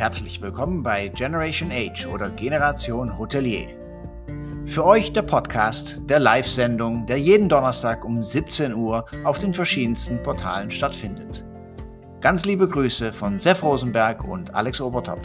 Herzlich willkommen bei Generation Age oder Generation Hotelier. Für euch der Podcast der Live-Sendung, der jeden Donnerstag um 17 Uhr auf den verschiedensten Portalen stattfindet. Ganz liebe Grüße von Sef Rosenberg und Alex Obertop.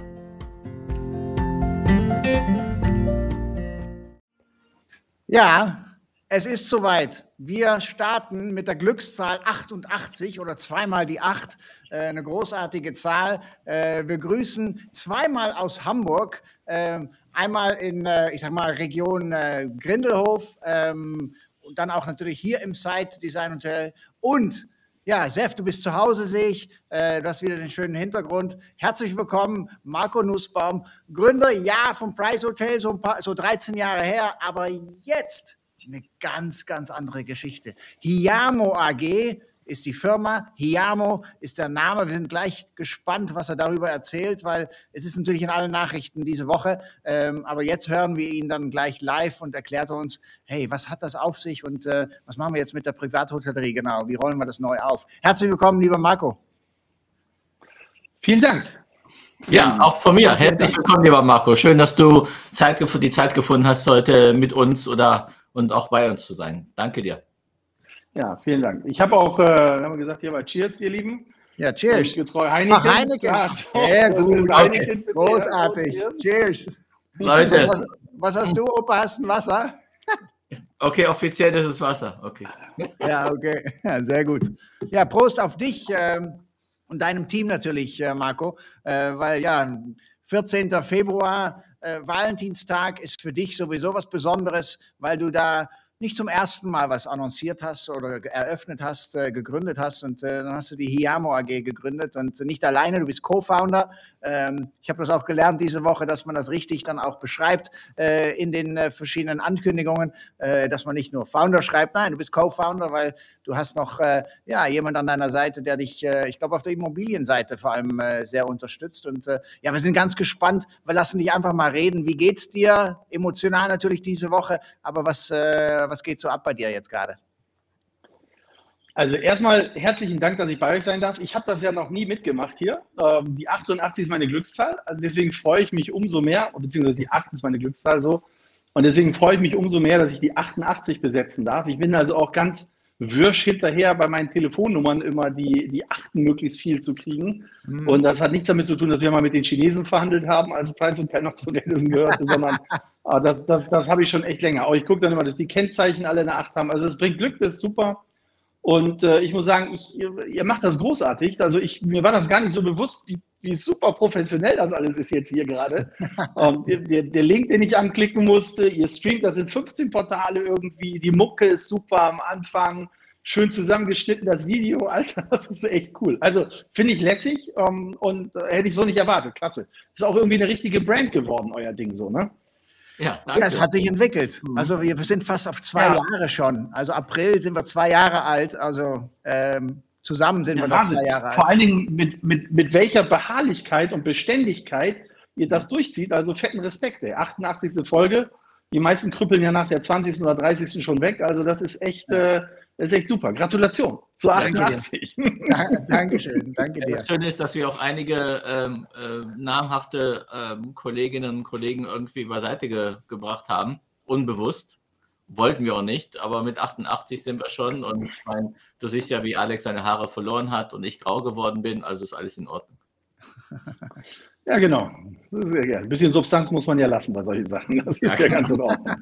Ja, es ist soweit. Wir starten mit der Glückszahl 88 oder zweimal die 8. Äh, eine großartige Zahl. Äh, wir grüßen zweimal aus Hamburg. Äh, einmal in, äh, ich sag mal, Region Grindelhof ähm, und dann auch natürlich hier im Site Design Hotel. Und ja, Sef, du bist zu Hause, sehe ich. Äh, du hast wieder den schönen Hintergrund. Herzlich willkommen, Marco Nussbaum, Gründer, ja, vom Price Hotel, so, paar, so 13 Jahre her, aber jetzt eine ganz, ganz andere Geschichte. Hiamo AG ist die Firma, Hiamo ist der Name. Wir sind gleich gespannt, was er darüber erzählt, weil es ist natürlich in allen Nachrichten diese Woche. Ähm, aber jetzt hören wir ihn dann gleich live und erklärt uns, hey, was hat das auf sich und äh, was machen wir jetzt mit der Privathotellerie genau? Wie rollen wir das neu auf? Herzlich willkommen, lieber Marco. Vielen Dank. Ja, auch von mir. Herzlich willkommen, lieber Marco. Schön, dass du Zeit, die Zeit gefunden hast, heute mit uns oder und auch bei uns zu sein. Danke dir. Ja, vielen Dank. Ich habe auch, äh, haben wir gesagt, hier mal Cheers, ihr Lieben. Ja, Cheers. Getreu Heineken. Ach, Heineken. Ach, Sehr gut. Heineken Großartig. Cheers. Leute. Was hast, was hast, du, Opa? Hast du ein Wasser? Okay, offiziell ist es Wasser. Okay. Ja, okay. Ja, sehr gut. Ja, Prost auf dich ähm, und deinem Team natürlich, äh, Marco. Äh, weil ja, 14. Februar, äh, Valentinstag ist für dich sowieso was Besonderes, weil du da nicht zum ersten Mal was annonciert hast oder eröffnet hast, äh, gegründet hast und äh, dann hast du die Hiamo AG gegründet und nicht alleine, du bist Co-Founder. Ähm, ich habe das auch gelernt diese Woche, dass man das richtig dann auch beschreibt äh, in den äh, verschiedenen Ankündigungen, äh, dass man nicht nur Founder schreibt, nein, du bist Co-Founder, weil du hast noch äh, ja, jemand an deiner Seite, der dich, ich glaube, auf der Immobilienseite vor allem sehr unterstützt und ja, wir sind ganz gespannt. Wir lassen dich einfach mal reden. Wie geht's dir? Emotional natürlich diese Woche, aber was was geht so ab bei dir jetzt gerade? Also erstmal herzlichen Dank, dass ich bei euch sein darf. Ich habe das ja noch nie mitgemacht hier. Ähm, die 88 ist meine Glückszahl, also deswegen freue ich mich umso mehr, beziehungsweise die 8 ist meine Glückszahl so. Und deswegen freue ich mich umso mehr, dass ich die 88 besetzen darf. Ich bin also auch ganz wirsch hinterher bei meinen Telefonnummern immer die, die Achten möglichst viel zu kriegen. Mhm. Und das hat nichts damit zu tun, dass wir mal mit den Chinesen verhandelt haben, als Preis und noch zu Edison gehörte, sondern ah, das, das, das habe ich schon echt länger. Aber ich gucke dann immer, dass die Kennzeichen alle eine Acht haben. Also es bringt Glück, das ist super. Und äh, ich muss sagen, ich, ihr, ihr, macht das großartig. Also ich, mir war das gar nicht so bewusst, wie, wie super professionell das alles ist jetzt hier gerade. um, der, der, Link, den ich anklicken musste, ihr streamt, das sind 15 Portale irgendwie. Die Mucke ist super am Anfang. Schön zusammengeschnitten, das Video, Alter, das ist echt cool. Also finde ich lässig um, und äh, hätte ich so nicht erwartet. Klasse. Ist auch irgendwie eine richtige Brand geworden, euer Ding so, ne? Ja, danke. ja, es hat sich entwickelt. Mhm. Also wir sind fast auf zwei ja. Jahre schon. Also April sind wir zwei Jahre alt. Also ähm, zusammen sind ja, wir da zwei Jahre alt. Vor allen Dingen mit, mit, mit welcher Beharrlichkeit und Beständigkeit ihr das durchzieht. Also fetten Respekt. Ey. 88. Folge. Die meisten krüppeln ja nach der 20. oder 30. schon weg. Also das ist echt, äh, das ist echt super. Gratulation zu 88. Danke Dankeschön, danke dir. Das Schöne ist, dass wir auch einige ähm, äh, namhafte ähm, Kolleginnen und Kollegen irgendwie beiseite ge gebracht haben, unbewusst. Wollten wir auch nicht, aber mit 88 sind wir schon. Und ich meine, du siehst ja, wie Alex seine Haare verloren hat und ich grau geworden bin, also ist alles in Ordnung. Ja, genau. Ein bisschen Substanz muss man ja lassen bei solchen Sachen. Das ist ja, ja ganz in Ordnung.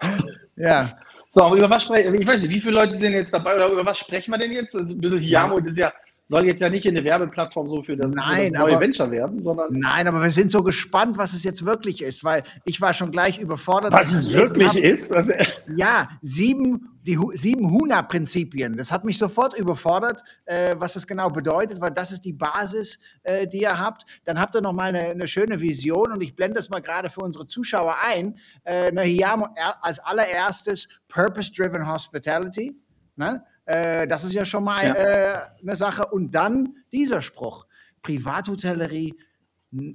ja. So, aber über was sprechen Ich weiß nicht, wie viele Leute sind jetzt dabei oder über was sprechen wir denn jetzt? Also ein bisschen Hiamo, das ist ja soll jetzt ja nicht in eine Werbeplattform so für das, nein, für das neue aber, Venture werden, sondern. Nein, aber wir sind so gespannt, was es jetzt wirklich ist, weil ich war schon gleich überfordert. Was es wirklich hab, ist? Also, ja, sieben, die sieben HUNA-Prinzipien. Das hat mich sofort überfordert, äh, was das genau bedeutet, weil das ist die Basis, äh, die ihr habt. Dann habt ihr noch mal eine, eine, schöne Vision und ich blende das mal gerade für unsere Zuschauer ein. Äh, hier haben als allererstes Purpose-Driven Hospitality. Ne? Äh, das ist ja schon mal ja. Äh, eine Sache. Und dann dieser Spruch: Privathotellerie,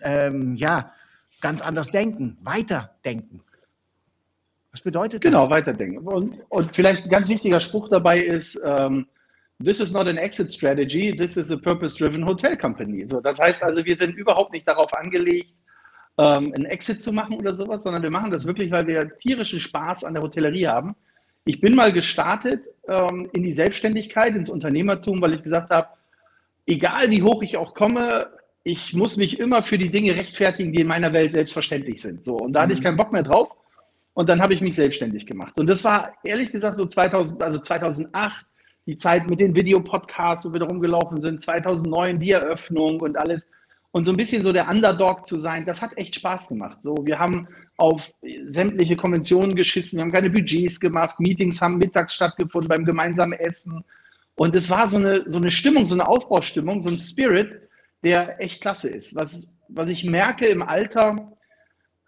ähm, ja, ganz anders denken, weiterdenken. Was bedeutet genau, das? Genau, weiterdenken. Und, und vielleicht ein ganz wichtiger Spruch dabei ist, ähm, this is not an exit strategy, this is a purpose-driven hotel company. So, das heißt also, wir sind überhaupt nicht darauf angelegt, ähm, einen Exit zu machen oder sowas, sondern wir machen das wirklich, weil wir tierischen Spaß an der Hotellerie haben. Ich bin mal gestartet ähm, in die Selbstständigkeit, ins Unternehmertum, weil ich gesagt habe, egal wie hoch ich auch komme, ich muss mich immer für die Dinge rechtfertigen, die in meiner Welt selbstverständlich sind. So, und da hatte ich mhm. keinen Bock mehr drauf. Und dann habe ich mich selbstständig gemacht. Und das war ehrlich gesagt so 2000, also 2008, die Zeit mit den Videopodcasts, wo wir da rumgelaufen sind, 2009 die Eröffnung und alles. Und so ein bisschen so der Underdog zu sein, das hat echt Spaß gemacht. So, wir haben auf sämtliche Konventionen geschissen, wir haben keine Budgets gemacht, Meetings haben mittags stattgefunden beim gemeinsamen Essen. Und es war so eine, so eine Stimmung, so eine Aufbaustimmung, so ein Spirit, der echt klasse ist. Was, was ich merke im Alter,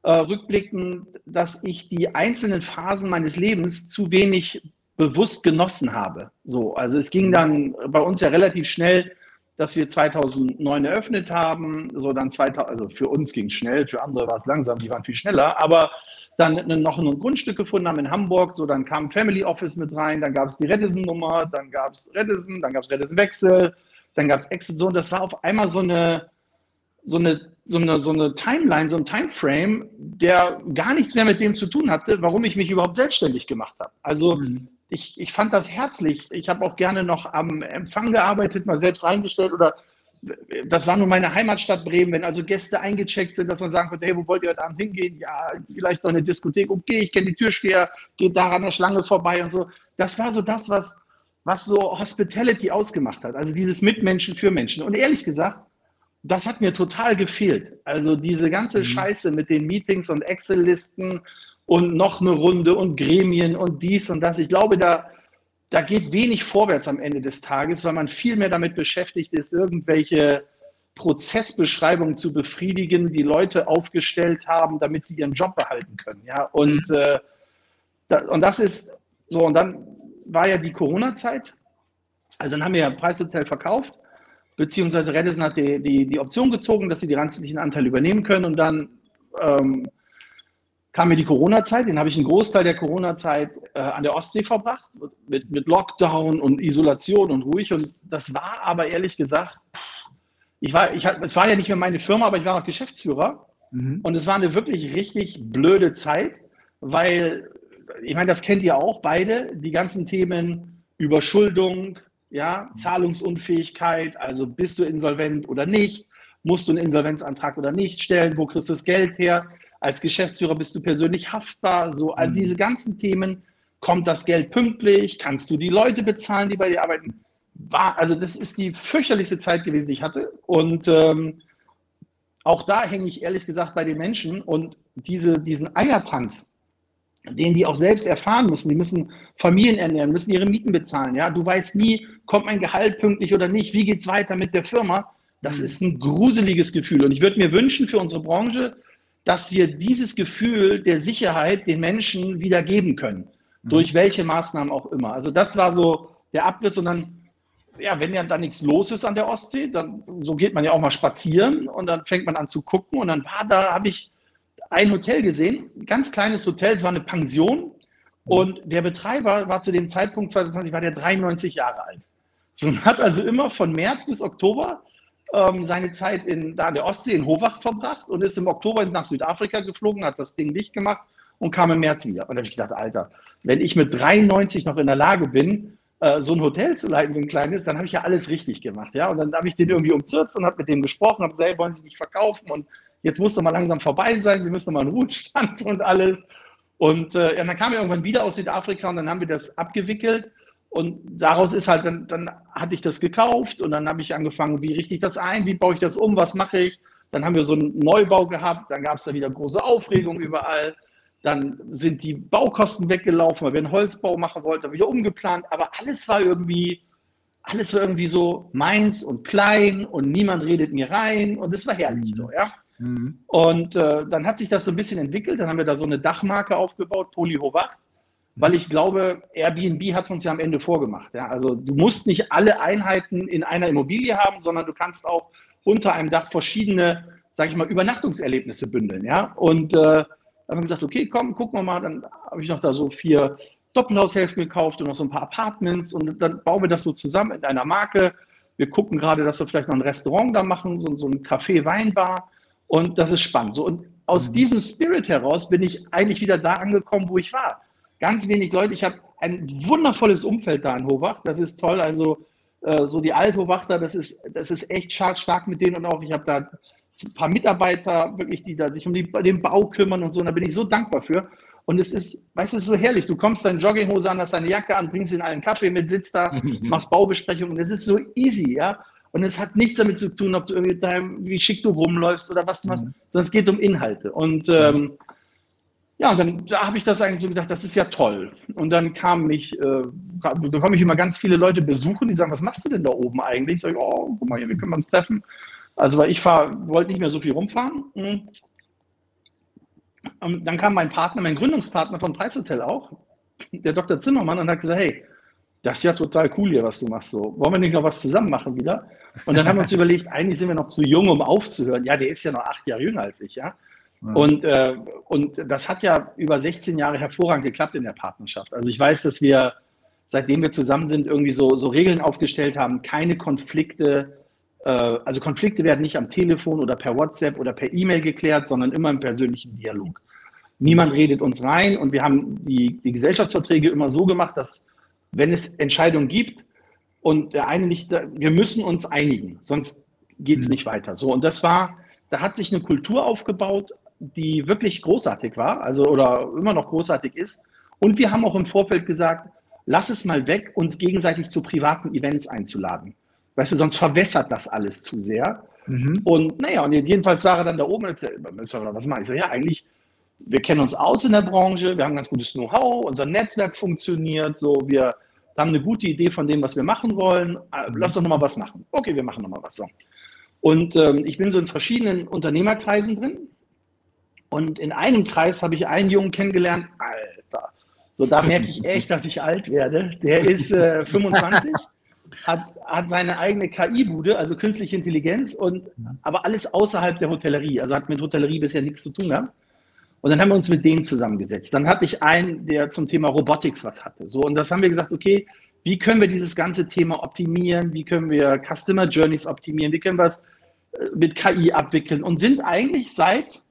äh, rückblickend, dass ich die einzelnen Phasen meines Lebens zu wenig bewusst genossen habe. So, also es ging dann bei uns ja relativ schnell, dass wir 2009 eröffnet haben. So dann 2000, also für uns ging es schnell, für andere war es langsam, die waren viel schneller. Aber dann noch ein Grundstück gefunden haben in Hamburg. So dann kam Family Office mit rein, dann gab es die Redison-Nummer, dann gab es Redison, dann gab es Redison-Wechsel, dann gab es Exit so und das war auf einmal so eine, so eine, so eine, so eine Timeline, so ein Timeframe, der gar nichts mehr mit dem zu tun hatte, warum ich mich überhaupt selbstständig gemacht habe. Also mhm. Ich, ich fand das herzlich. Ich habe auch gerne noch am Empfang gearbeitet, mal selbst reingestellt oder das war nur meine Heimatstadt Bremen, wenn also Gäste eingecheckt sind, dass man sagen konnte, hey, wo wollt ihr heute Abend hingehen? Ja, vielleicht noch eine Diskothek. Okay, ich kenne die Türsteher, geht da an der Schlange vorbei und so. Das war so das, was, was so Hospitality ausgemacht hat, also dieses Mitmenschen für Menschen. Und ehrlich gesagt, das hat mir total gefehlt. Also diese ganze mhm. Scheiße mit den Meetings und Excel-Listen und noch eine Runde und Gremien und dies und das. Ich glaube, da, da geht wenig vorwärts am Ende des Tages, weil man viel mehr damit beschäftigt ist, irgendwelche Prozessbeschreibungen zu befriedigen, die Leute aufgestellt haben, damit sie ihren Job behalten können. Ja, und, mhm. äh, da, und das ist so, und dann war ja die Corona-Zeit. Also dann haben wir ja Preishotel verkauft, beziehungsweise Redison hat die, die, die Option gezogen, dass sie die restlichen Anteile übernehmen können. Und dann ähm, kam mir die Corona-Zeit, den habe ich einen Großteil der Corona-Zeit äh, an der Ostsee verbracht, mit, mit Lockdown und Isolation und ruhig. Und das war aber ehrlich gesagt, ich war, ich, es war ja nicht mehr meine Firma, aber ich war noch Geschäftsführer. Mhm. Und es war eine wirklich richtig blöde Zeit, weil ich meine, das kennt ihr auch beide, die ganzen Themen Überschuldung, ja, Zahlungsunfähigkeit, also bist du insolvent oder nicht, musst du einen Insolvenzantrag oder nicht stellen, wo kriegst du das Geld her, als Geschäftsführer bist du persönlich haftbar, so, also mhm. diese ganzen Themen, kommt das Geld pünktlich, kannst du die Leute bezahlen, die bei dir arbeiten, war, also das ist die fürchterlichste Zeit gewesen, die ich hatte und ähm, auch da hänge ich ehrlich gesagt bei den Menschen und diese, diesen Eiertanz, den die auch selbst erfahren müssen. Die müssen Familien ernähren, müssen ihre Mieten bezahlen. Ja, du weißt nie, kommt mein Gehalt pünktlich oder nicht, wie geht es weiter mit der Firma. Das mhm. ist ein gruseliges Gefühl. Und ich würde mir wünschen für unsere Branche, dass wir dieses Gefühl der Sicherheit den Menschen wieder geben können. Mhm. Durch welche Maßnahmen auch immer. Also das war so der Abriss und dann, ja, wenn ja dann nichts los ist an der Ostsee, dann so geht man ja auch mal spazieren und dann fängt man an zu gucken und dann war da, habe ich ein Hotel gesehen, ein ganz kleines Hotel, es war eine Pension und der Betreiber war zu dem Zeitpunkt 2020, war der 93 Jahre alt. So, hat also immer von März bis Oktober ähm, seine Zeit in, da an der Ostsee in Hovach verbracht und ist im Oktober nach Südafrika geflogen, hat das Ding dicht gemacht und kam im März wieder. Und da habe ich gedacht, Alter, wenn ich mit 93 noch in der Lage bin, äh, so ein Hotel zu leiten, so ein kleines, dann habe ich ja alles richtig gemacht. Ja? Und dann habe ich den irgendwie umzürzt und habe mit dem gesprochen, habe gesagt, hey, wollen Sie mich verkaufen? Und jetzt muss doch mal langsam vorbei sein, sie müssen mal einen Ruhestand und alles. Und äh, ja, dann kam er irgendwann wieder aus Südafrika und dann haben wir das abgewickelt. Und daraus ist halt, dann, dann hatte ich das gekauft und dann habe ich angefangen, wie richte ich das ein, wie baue ich das um, was mache ich. Dann haben wir so einen Neubau gehabt, dann gab es da wieder große Aufregung überall. Dann sind die Baukosten weggelaufen, weil wir einen Holzbau machen wollten, dann wieder umgeplant. Aber alles war irgendwie, alles war irgendwie so meins und klein und niemand redet mir rein und es war herrlich so, ja. Mhm. Und äh, dann hat sich das so ein bisschen entwickelt. Dann haben wir da so eine Dachmarke aufgebaut, Polyhovacht, weil ich glaube, Airbnb hat es uns ja am Ende vorgemacht. Ja? Also du musst nicht alle Einheiten in einer Immobilie haben, sondern du kannst auch unter einem Dach verschiedene, sage ich mal, Übernachtungserlebnisse bündeln. Ja? Und äh, dann haben wir gesagt, okay, komm, gucken wir mal. Dann habe ich noch da so vier Doppelhaushälften gekauft und noch so ein paar Apartments und dann bauen wir das so zusammen in einer Marke. Wir gucken gerade, dass wir vielleicht noch ein Restaurant da machen, so, so ein Café, Weinbar und das ist spannend. So, und aus mhm. diesem Spirit heraus bin ich eigentlich wieder da angekommen, wo ich war. Ganz wenig Leute. Ich habe ein wundervolles Umfeld da in Hobach. Das ist toll. Also äh, so die Althobachter, das ist, das ist echt stark, mit denen und auch ich habe da ein paar Mitarbeiter wirklich, die da sich um die, den Bau kümmern und so. Und da bin ich so dankbar für. Und es ist, weißt du, es ist so herrlich. Du kommst deine Jogginghose an, hast deine Jacke an, bringst in allen Kaffee mit, sitzt da, machst Baubesprechungen. Es ist so easy, ja. Und es hat nichts damit zu tun, ob du irgendwie deinem, wie schick du rumläufst oder was du machst, mhm. sondern es geht um Inhalte. Und ähm, ja, und dann da habe ich das eigentlich so gedacht, das ist ja toll. Und dann kam mich, äh, da komme ich immer ganz viele Leute besuchen, die sagen, was machst du denn da oben eigentlich? Ich sage, oh, guck mal hier, wir können uns treffen. Also, weil ich wollte nicht mehr so viel rumfahren. Mhm. Und dann kam mein Partner, mein Gründungspartner von Preishotel auch, der Dr. Zimmermann, und hat gesagt, hey, das ist ja total cool hier, was du machst. So, wollen wir nicht noch was zusammen machen wieder? Und dann haben wir uns überlegt, eigentlich sind wir noch zu jung, um aufzuhören. Ja, der ist ja noch acht Jahre jünger als ich, ja. Ja. Und, äh, und das hat ja über 16 Jahre hervorragend geklappt in der Partnerschaft. Also ich weiß, dass wir, seitdem wir zusammen sind, irgendwie so, so Regeln aufgestellt haben, keine Konflikte, äh, also Konflikte werden nicht am Telefon oder per WhatsApp oder per E-Mail geklärt, sondern immer im persönlichen Dialog. Niemand redet uns rein und wir haben die, die Gesellschaftsverträge immer so gemacht, dass wenn es Entscheidungen gibt und der eine nicht, wir müssen uns einigen, sonst geht es mhm. nicht weiter. So, und das war, da hat sich eine Kultur aufgebaut, die wirklich großartig war, also oder immer noch großartig ist. Und wir haben auch im Vorfeld gesagt, lass es mal weg, uns gegenseitig zu privaten Events einzuladen. Weißt du, sonst verwässert das alles zu sehr. Mhm. Und naja, und jedenfalls war er dann da oben und sagte, was mache ich? sage, ja, eigentlich wir kennen uns aus in der Branche, wir haben ganz gutes Know-how, unser Netzwerk funktioniert, so wir haben eine gute Idee von dem, was wir machen wollen. Äh, lass doch nochmal was machen. Okay, wir machen nochmal was. So. Und ähm, ich bin so in verschiedenen Unternehmerkreisen drin. Und in einem Kreis habe ich einen Jungen kennengelernt. Alter, so da merke ich echt, dass ich alt werde. Der ist äh, 25, hat, hat seine eigene KI-Bude, also künstliche Intelligenz, und aber alles außerhalb der Hotellerie. Also hat mit Hotellerie bisher nichts zu tun gehabt. Und dann haben wir uns mit denen zusammengesetzt. Dann hatte ich einen, der zum Thema Robotics was hatte. So, und das haben wir gesagt, okay, wie können wir dieses ganze Thema optimieren? Wie können wir Customer Journeys optimieren? Wie können wir es äh, mit KI abwickeln? Und sind eigentlich seit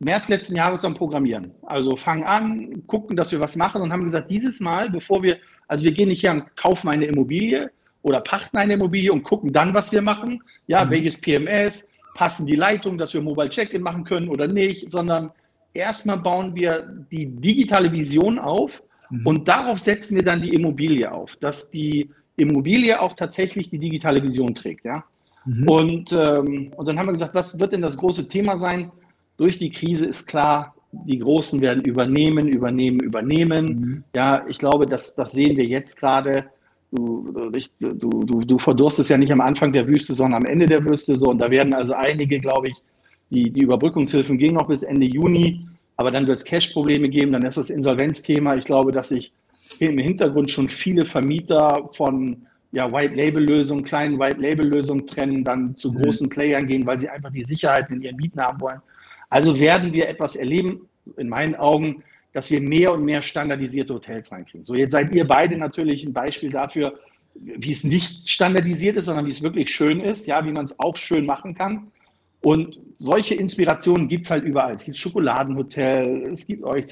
März letzten Jahres am Programmieren. Also fangen an, gucken, dass wir was machen und haben gesagt, dieses Mal, bevor wir, also wir gehen nicht her und kaufen eine Immobilie oder pachten eine Immobilie und gucken dann, was wir machen. Ja, mhm. welches PMS, passen die Leitungen, dass wir Mobile Check-in machen können oder nicht, sondern erstmal bauen wir die digitale Vision auf mhm. und darauf setzen wir dann die Immobilie auf, dass die Immobilie auch tatsächlich die digitale Vision trägt. Ja? Mhm. Und, ähm, und dann haben wir gesagt, was wird denn das große Thema sein? Durch die Krise ist klar, die Großen werden übernehmen, übernehmen, übernehmen. Mhm. Ja, ich glaube, das, das sehen wir jetzt gerade du, du, du, du verdurstest ja nicht am Anfang der Wüste, sondern am Ende der Wüste. So, und da werden also einige, glaube ich, die, die Überbrückungshilfen gehen noch bis Ende Juni, aber dann wird es Cash-Probleme geben, dann ist das Insolvenzthema. Ich glaube, dass sich im Hintergrund schon viele Vermieter von ja, White-Label-Lösungen, kleinen White-Label-Lösungen trennen, dann zu mhm. großen Playern gehen, weil sie einfach die Sicherheit in ihren Mieten haben wollen. Also werden wir etwas erleben, in meinen Augen, dass wir mehr und mehr standardisierte Hotels reinkriegen. So, jetzt seid ihr beide natürlich ein Beispiel dafür, wie es nicht standardisiert ist, sondern wie es wirklich schön ist, ja, wie man es auch schön machen kann. Und solche Inspirationen gibt es halt überall. Es gibt Schokoladenhotel, es gibt euch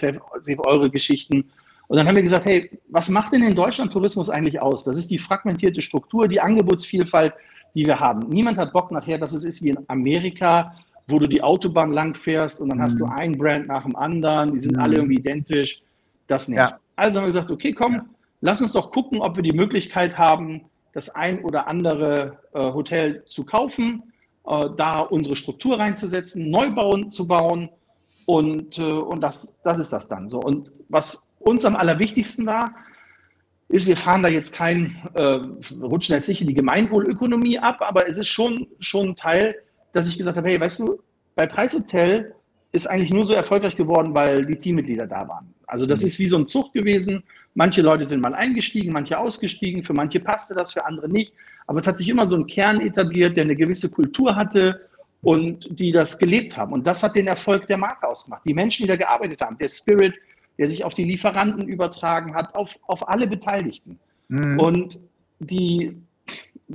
eure Geschichten. Und dann haben wir gesagt, hey, was macht denn in Deutschland Tourismus eigentlich aus? Das ist die fragmentierte Struktur, die Angebotsvielfalt, die wir haben. Niemand hat Bock nachher, dass es ist wie in Amerika, wo du die Autobahn lang fährst und dann mhm. hast du mhm. ein Brand nach dem anderen, die sind mhm. alle irgendwie identisch. Das nicht. Ja. Also haben wir gesagt, okay, komm, ja. lass uns doch gucken, ob wir die Möglichkeit haben, das ein oder andere äh, Hotel zu kaufen, äh, da unsere Struktur reinzusetzen, Neubauen zu bauen und, äh, und das, das ist das dann so. Und was uns am allerwichtigsten war, ist, wir fahren da jetzt kein, äh, rutschen jetzt nicht in die Gemeinwohlökonomie ab, aber es ist schon, schon ein Teil dass ich gesagt habe, hey, weißt du, bei Preishotel ist eigentlich nur so erfolgreich geworden, weil die Teammitglieder da waren. Also das mhm. ist wie so ein Zug gewesen. Manche Leute sind mal eingestiegen, manche ausgestiegen. Für manche passte das, für andere nicht. Aber es hat sich immer so ein Kern etabliert, der eine gewisse Kultur hatte und die das gelebt haben. Und das hat den Erfolg der Marke ausgemacht. Die Menschen, die da gearbeitet haben, der Spirit, der sich auf die Lieferanten übertragen hat, auf, auf alle Beteiligten. Mhm. Und die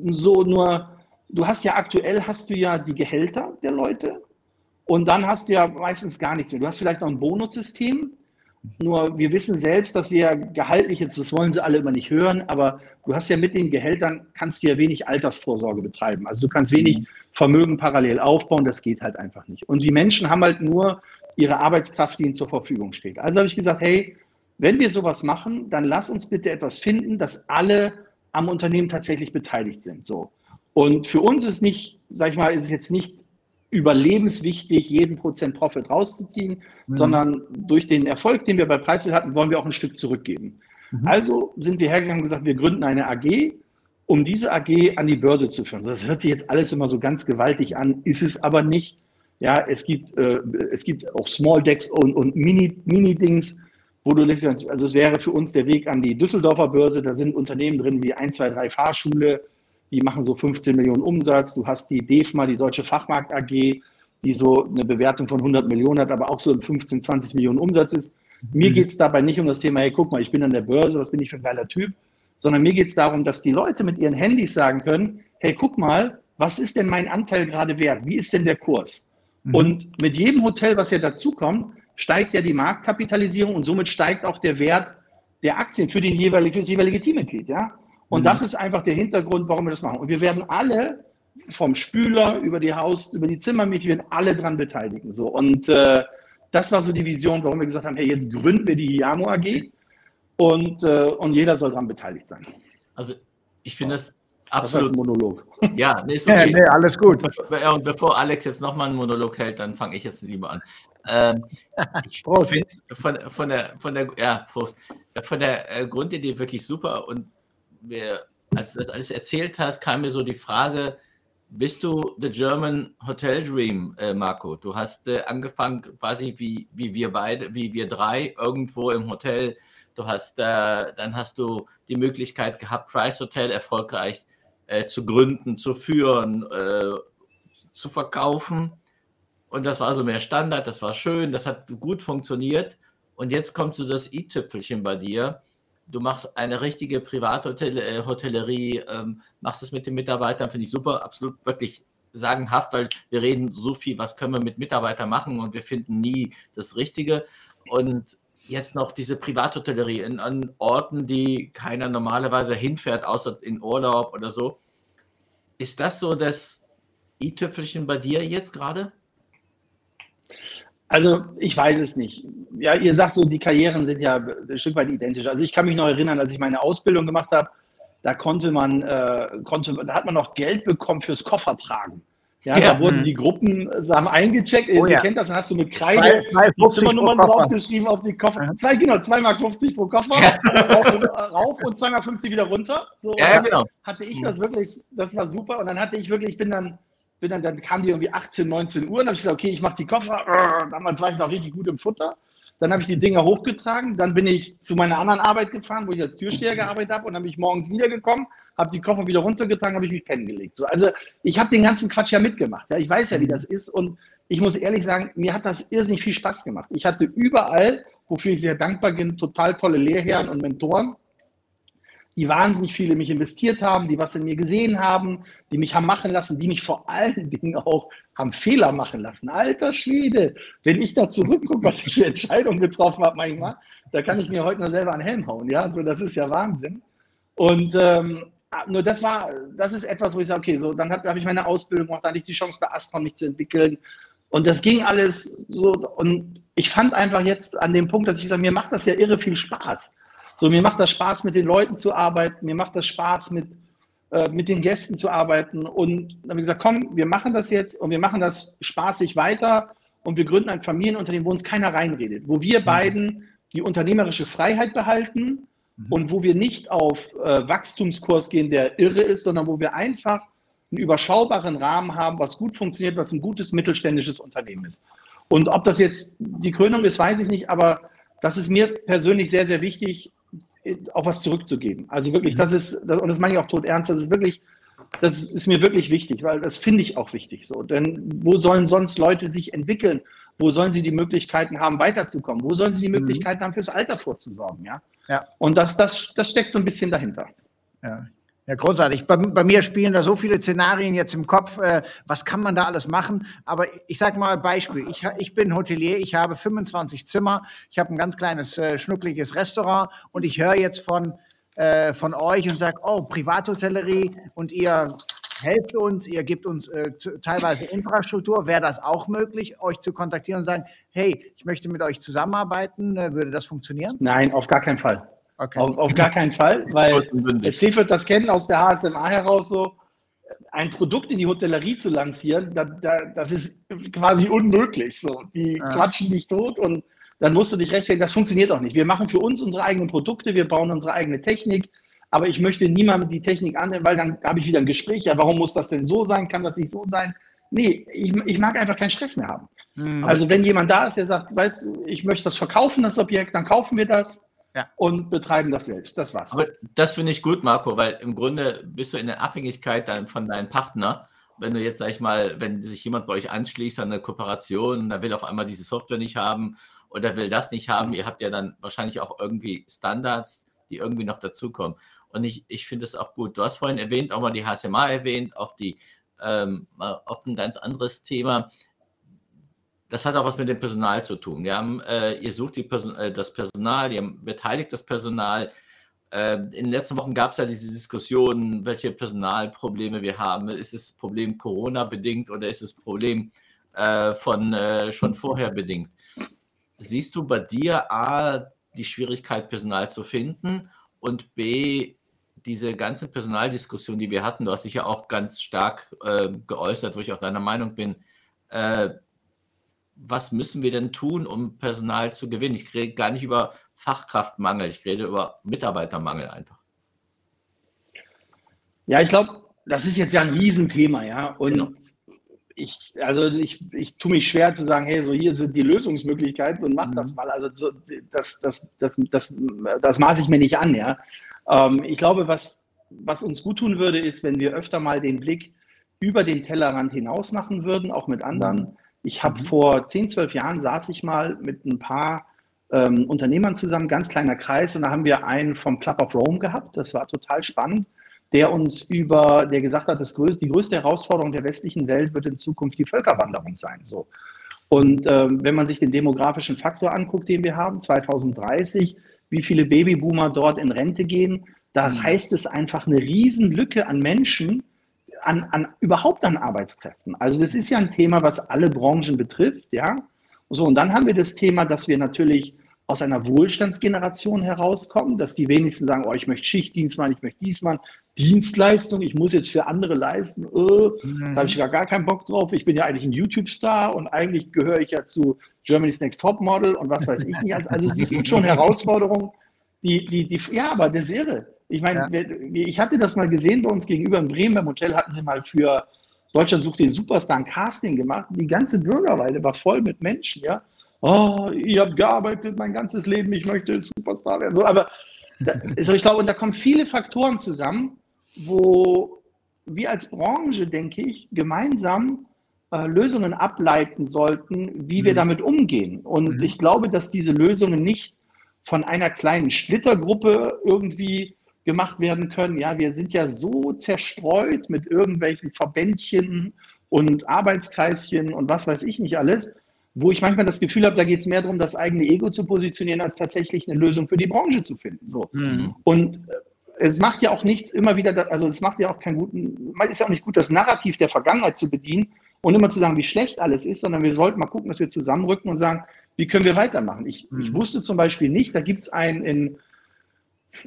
so nur, du hast ja aktuell hast du ja die Gehälter der Leute und dann hast du ja meistens gar nichts mehr. Du hast vielleicht noch ein Bonussystem, nur wir wissen selbst, dass wir gehaltlich jetzt, das wollen sie alle immer nicht hören, aber du hast ja mit den Gehältern, kannst du ja wenig Altersvorsorge betreiben. Also du kannst wenig mhm. Vermögen parallel aufbauen, das geht halt einfach nicht. Und die Menschen haben halt nur ihre Arbeitskraft, die ihnen zur Verfügung steht. Also habe ich gesagt, hey, wenn wir sowas machen, dann lass uns bitte etwas finden, dass alle am Unternehmen tatsächlich beteiligt sind. So. Und für uns ist nicht, sag ich mal, ist es jetzt nicht überlebenswichtig, jeden Prozent Profit rauszuziehen, mhm. sondern durch den Erfolg, den wir bei Preisel hatten, wollen wir auch ein Stück zurückgeben. Mhm. Also sind wir hergegangen und gesagt, wir gründen eine AG, um diese AG an die Börse zu führen. Das hört sich jetzt alles immer so ganz gewaltig an, ist es aber nicht. Ja, es gibt, äh, es gibt auch Small Decks und, und Mini-Dings, Mini wo du denkst, also es wäre für uns der Weg an die Düsseldorfer Börse, da sind Unternehmen drin wie 1, 2, 3 Fahrschule, die machen so 15 Millionen Umsatz. Du hast die DEFMA, die Deutsche Fachmarkt AG, die so eine Bewertung von 100 Millionen hat, aber auch so 15, 20 Millionen Umsatz ist. Mir mhm. geht es dabei nicht um das Thema, hey, guck mal, ich bin an der Börse, was bin ich für ein geiler Typ, sondern mir geht es darum, dass die Leute mit ihren Handys sagen können, hey, guck mal, was ist denn mein Anteil gerade wert? Wie ist denn der Kurs? Mhm. Und mit jedem Hotel, was ja dazukommt, steigt ja die Marktkapitalisierung und somit steigt auch der Wert der Aktien für, den jeweiligen, für das jeweilige Teammitglied. Ja? Und mhm. das ist einfach der Hintergrund, warum wir das machen. Und wir werden alle vom Spüler über die Haus, über die Zimmermiete, wir werden alle dran beteiligen. So. Und äh, das war so die Vision, warum wir gesagt haben, hey, jetzt gründen wir die Hiamo AG und, äh, und jeder soll daran beteiligt sein. Also ich finde das absolut. Das Monolog. Ja, nee, ist okay. Ja, nee, alles gut. Und bevor Alex jetzt nochmal einen Monolog hält, dann fange ich jetzt lieber an. Ähm, ich finde von, von der, von der, ja, Prost, von der äh, Grundidee wirklich super und wir, als du das alles erzählt hast, kam mir so die Frage, bist du The German Hotel Dream, äh, Marco? Du hast äh, angefangen quasi wie, wie wir beide, wie wir drei irgendwo im Hotel. Du hast, äh, dann hast du die Möglichkeit gehabt, Price Hotel erfolgreich äh, zu gründen, zu führen, äh, zu verkaufen. Und das war so mehr Standard, das war schön, das hat gut funktioniert. Und jetzt kommt so das i-Tüpfelchen bei dir du machst eine richtige Privathotellerie, äh, ähm, machst es mit den Mitarbeitern, finde ich super, absolut wirklich sagenhaft, weil wir reden so viel, was können wir mit Mitarbeitern machen und wir finden nie das Richtige. Und jetzt noch diese Privathotellerie in, an Orten, die keiner normalerweise hinfährt, außer in Urlaub oder so. Ist das so das i-Tüpfelchen bei dir jetzt gerade? Also ich weiß es nicht. Ja, ihr sagt so, die Karrieren sind ja ein Stück weit identisch. Also ich kann mich noch erinnern, als ich meine Ausbildung gemacht habe, da konnte man, äh, konnte, da hat man noch Geld bekommen fürs Koffertragen. Ja, ja, da wurden hm. die Gruppen haben eingecheckt. Oh, Ihr ja. kennt das, dann hast du mit Kreide Zimmernummern draufgeschrieben auf die Koffer. Ja. Zwei, genau, 2,50 Mark pro Koffer, rauf, und, rauf und 2,50 Mark wieder runter. So, ja, genau. Hatte ich das wirklich, das war super. Und dann hatte ich wirklich, ich bin dann bin dann, dann kam die irgendwie 18, 19 Uhr, dann habe ich gesagt, okay, ich mache die Koffer, damals war ich noch richtig gut im Futter. Dann habe ich die Dinger hochgetragen, dann bin ich zu meiner anderen Arbeit gefahren, wo ich als Türsteher gearbeitet habe und dann bin ich morgens wiedergekommen, habe die Koffer wieder runtergetragen, habe ich mich pennen gelegt. So, also ich habe den ganzen Quatsch ja mitgemacht. Ja, ich weiß ja, wie das ist und ich muss ehrlich sagen, mir hat das irrsinnig viel Spaß gemacht. Ich hatte überall, wofür ich sehr dankbar bin, total tolle Lehrherren und Mentoren die wahnsinnig viel in mich investiert haben, die was in mir gesehen haben, die mich haben machen lassen, die mich vor allen Dingen auch haben Fehler machen lassen. Alter Schwede, wenn ich da zurückgucke, was ich für Entscheidungen getroffen habe manchmal, da kann ich mir heute nur selber einen Helm hauen. Ja, so das ist ja Wahnsinn. Und ähm, nur das war, das ist etwas, wo ich sage, okay, so dann habe hab ich meine Ausbildung gemacht, dann hatte ich die Chance bei Astron mich zu entwickeln. Und das ging alles so. Und ich fand einfach jetzt an dem Punkt, dass ich sage, mir macht das ja irre viel Spaß. So, mir macht das Spaß, mit den Leuten zu arbeiten, mir macht das Spaß, mit, äh, mit den Gästen zu arbeiten. Und dann habe ich gesagt, komm, wir machen das jetzt und wir machen das spaßig weiter und wir gründen ein Familienunternehmen, wo uns keiner reinredet, wo wir mhm. beiden die unternehmerische Freiheit behalten mhm. und wo wir nicht auf äh, Wachstumskurs gehen, der irre ist, sondern wo wir einfach einen überschaubaren Rahmen haben, was gut funktioniert, was ein gutes mittelständisches Unternehmen ist. Und ob das jetzt die Krönung ist, weiß ich nicht, aber das ist mir persönlich sehr, sehr wichtig, auch was zurückzugeben. Also wirklich, mhm. das ist, und das meine ich auch tot ernst, das ist wirklich, das ist mir wirklich wichtig, weil das finde ich auch wichtig so. Denn wo sollen sonst Leute sich entwickeln? Wo sollen sie die Möglichkeiten haben, weiterzukommen? Wo sollen sie die mhm. Möglichkeiten haben, fürs Alter vorzusorgen? Ja. ja. Und das, das, das steckt so ein bisschen dahinter. Ja. Ja, großartig. Bei, bei, mir spielen da so viele Szenarien jetzt im Kopf. Äh, was kann man da alles machen? Aber ich sage mal ein Beispiel. Ich, ich, bin Hotelier, ich habe 25 Zimmer, ich habe ein ganz kleines, äh, schnuckliges Restaurant und ich höre jetzt von, äh, von euch und sage, oh, Privathotellerie und ihr helft uns, ihr gebt uns äh, teilweise Infrastruktur. Wäre das auch möglich, euch zu kontaktieren und sagen, hey, ich möchte mit euch zusammenarbeiten? Äh, würde das funktionieren? Nein, auf gar keinen Fall. Okay. Auf, auf, gar keinen Fall, weil C wird das kennen aus der HSMA heraus so, ein Produkt in die Hotellerie zu lancieren, da, da, das ist quasi unmöglich. So. Die ja. quatschen dich tot und dann musst du dich rechtfertigen, das funktioniert auch nicht. Wir machen für uns unsere eigenen Produkte, wir bauen unsere eigene Technik, aber ich möchte niemandem die Technik annehmen, weil dann habe ich wieder ein Gespräch, ja, warum muss das denn so sein, kann das nicht so sein? Nee, ich, ich mag einfach keinen Stress mehr haben. Mhm. Also wenn jemand da ist, der sagt, weißt du, ich möchte das verkaufen, das Objekt, dann kaufen wir das ja. und betreiben das selbst. Das war's. Aber das finde ich gut, Marco, weil im Grunde bist du in der Abhängigkeit dann von deinem Partner. Wenn du jetzt, sag ich mal, wenn sich jemand bei euch anschließt an eine Kooperation, da will auf einmal diese Software nicht haben oder will das nicht haben, ihr habt ja dann wahrscheinlich auch irgendwie Standards, die irgendwie noch dazukommen. Und ich, ich finde es auch gut. Du hast vorhin erwähnt, auch mal die HSMA erwähnt, auch die ähm, auf ein ganz anderes Thema das hat auch was mit dem Personal zu tun. Wir haben, äh, ihr sucht Person äh, das Personal, ihr beteiligt das Personal. Äh, in den letzten Wochen gab es ja diese Diskussion, welche Personalprobleme wir haben. Ist es Problem Corona bedingt oder ist es Problem äh, von äh, schon vorher bedingt? Siehst du bei dir A, die Schwierigkeit, Personal zu finden und B, diese ganze Personaldiskussion, die wir hatten, du hast dich ja auch ganz stark äh, geäußert, wo ich auch deiner Meinung bin, was müssen wir denn tun, um Personal zu gewinnen? Ich rede gar nicht über Fachkraftmangel, ich rede über Mitarbeitermangel einfach. Ja, ich glaube, das ist jetzt ja ein Riesenthema, ja. Und genau. ich, also ich, ich tue mich schwer zu sagen, hey, so hier sind die Lösungsmöglichkeiten und mach mhm. das mal. Also so, das, das, das, das, das maße ich mir nicht an, ja. Ähm, ich glaube, was, was uns gut tun würde, ist, wenn wir öfter mal den Blick über den Tellerrand hinaus machen würden, auch mit anderen. Mhm ich habe mhm. vor 10, 12 Jahren saß ich mal mit ein paar ähm, Unternehmern zusammen, ganz kleiner Kreis, und da haben wir einen vom Club of Rome gehabt. Das war total spannend, der uns über, der gesagt hat, das größte, die größte Herausforderung der westlichen Welt wird in Zukunft die Völkerwanderung sein. So. Und ähm, wenn man sich den demografischen Faktor anguckt, den wir haben, 2030, wie viele Babyboomer dort in Rente gehen, da mhm. heißt es einfach eine Riesenlücke an Menschen, an, an, überhaupt an Arbeitskräften. Also das ist ja ein Thema, was alle Branchen betrifft, ja. So, und dann haben wir das Thema, dass wir natürlich aus einer Wohlstandsgeneration herauskommen, dass die wenigsten sagen, oh, ich möchte Schichtdienst machen, ich möchte dies machen, Dienstleistung, ich muss jetzt für andere leisten, äh, mhm. da habe ich gar, gar keinen Bock drauf. Ich bin ja eigentlich ein YouTube-Star und eigentlich gehöre ich ja zu Germany's Next Top Model und was weiß ich nicht. Also es sind schon Herausforderungen, die, die, die, ja, aber das ist irre. Ich meine, ja. ich hatte das mal gesehen bei uns gegenüber in Bremen im Hotel, hatten sie mal für Deutschland sucht den Superstar ein Casting gemacht. Die ganze Bürgerweide war voll mit Menschen, ja. Oh, ich habe gearbeitet mein ganzes Leben, ich möchte Superstar werden. So, aber da, also ich glaube, und da kommen viele Faktoren zusammen, wo wir als Branche, denke ich, gemeinsam äh, Lösungen ableiten sollten, wie wir mhm. damit umgehen. Und mhm. ich glaube, dass diese Lösungen nicht von einer kleinen Splittergruppe irgendwie gemacht werden können. Ja, wir sind ja so zerstreut mit irgendwelchen Verbändchen und Arbeitskreischen und was weiß ich nicht alles, wo ich manchmal das Gefühl habe, da geht es mehr darum, das eigene Ego zu positionieren, als tatsächlich eine Lösung für die Branche zu finden. So. Mhm. Und äh, es macht ja auch nichts immer wieder, also es macht ja auch keinen guten, ist ja auch nicht gut, das Narrativ der Vergangenheit zu bedienen und immer zu sagen, wie schlecht alles ist, sondern wir sollten mal gucken, dass wir zusammenrücken und sagen, wie können wir weitermachen. Ich, mhm. ich wusste zum Beispiel nicht, da gibt es einen in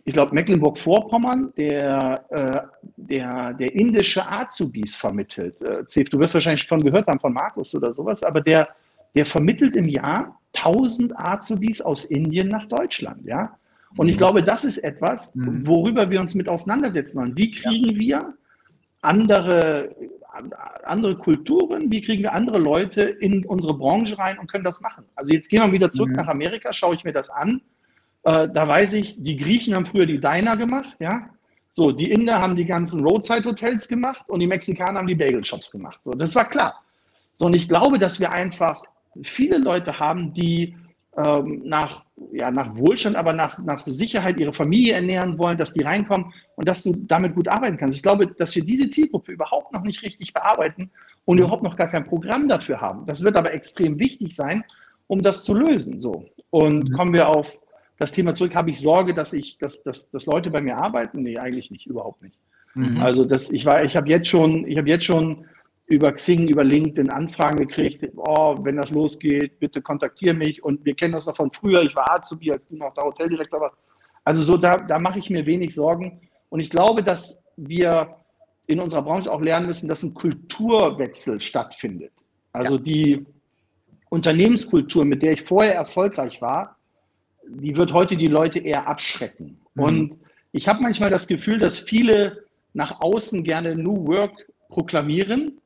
ich glaube, Mecklenburg-Vorpommern, der, äh, der, der indische Azubis vermittelt. Äh, du wirst wahrscheinlich schon gehört haben von Markus oder sowas, aber der, der vermittelt im Jahr 1000 Azubis aus Indien nach Deutschland. Ja? Und ich mhm. glaube, das ist etwas, mhm. worüber wir uns mit auseinandersetzen wollen. Wie kriegen wir andere, andere Kulturen, wie kriegen wir andere Leute in unsere Branche rein und können das machen? Also jetzt gehen wir wieder zurück mhm. nach Amerika, schaue ich mir das an äh, da weiß ich, die Griechen haben früher die Diner gemacht, ja. So, die Inder haben die ganzen Roadside-Hotels gemacht und die Mexikaner haben die Bagel-Shops gemacht. So, das war klar. So, und ich glaube, dass wir einfach viele Leute haben, die ähm, nach, ja, nach Wohlstand, aber nach, nach Sicherheit ihre Familie ernähren wollen, dass die reinkommen und dass du damit gut arbeiten kannst. Ich glaube, dass wir diese Zielgruppe überhaupt noch nicht richtig bearbeiten und überhaupt noch gar kein Programm dafür haben. Das wird aber extrem wichtig sein, um das zu lösen. So. Und mhm. kommen wir auf das Thema zurück, habe ich Sorge, dass ich, dass, dass, dass Leute bei mir arbeiten? Nee, eigentlich nicht, überhaupt nicht. Mhm. Also das, ich war, ich habe jetzt schon, ich habe jetzt schon über Xing, über LinkedIn Anfragen gekriegt, oh, wenn das losgeht, bitte kontaktiere mich. Und wir kennen das noch von früher, ich war Azubi, als du noch der Hoteldirektor warst. Also so, da, da mache ich mir wenig Sorgen. Und ich glaube, dass wir in unserer Branche auch lernen müssen, dass ein Kulturwechsel stattfindet. Also ja. die Unternehmenskultur, mit der ich vorher erfolgreich war, die wird heute die Leute eher abschrecken. Mhm. Und ich habe manchmal das Gefühl, dass viele nach außen gerne New Work proklamieren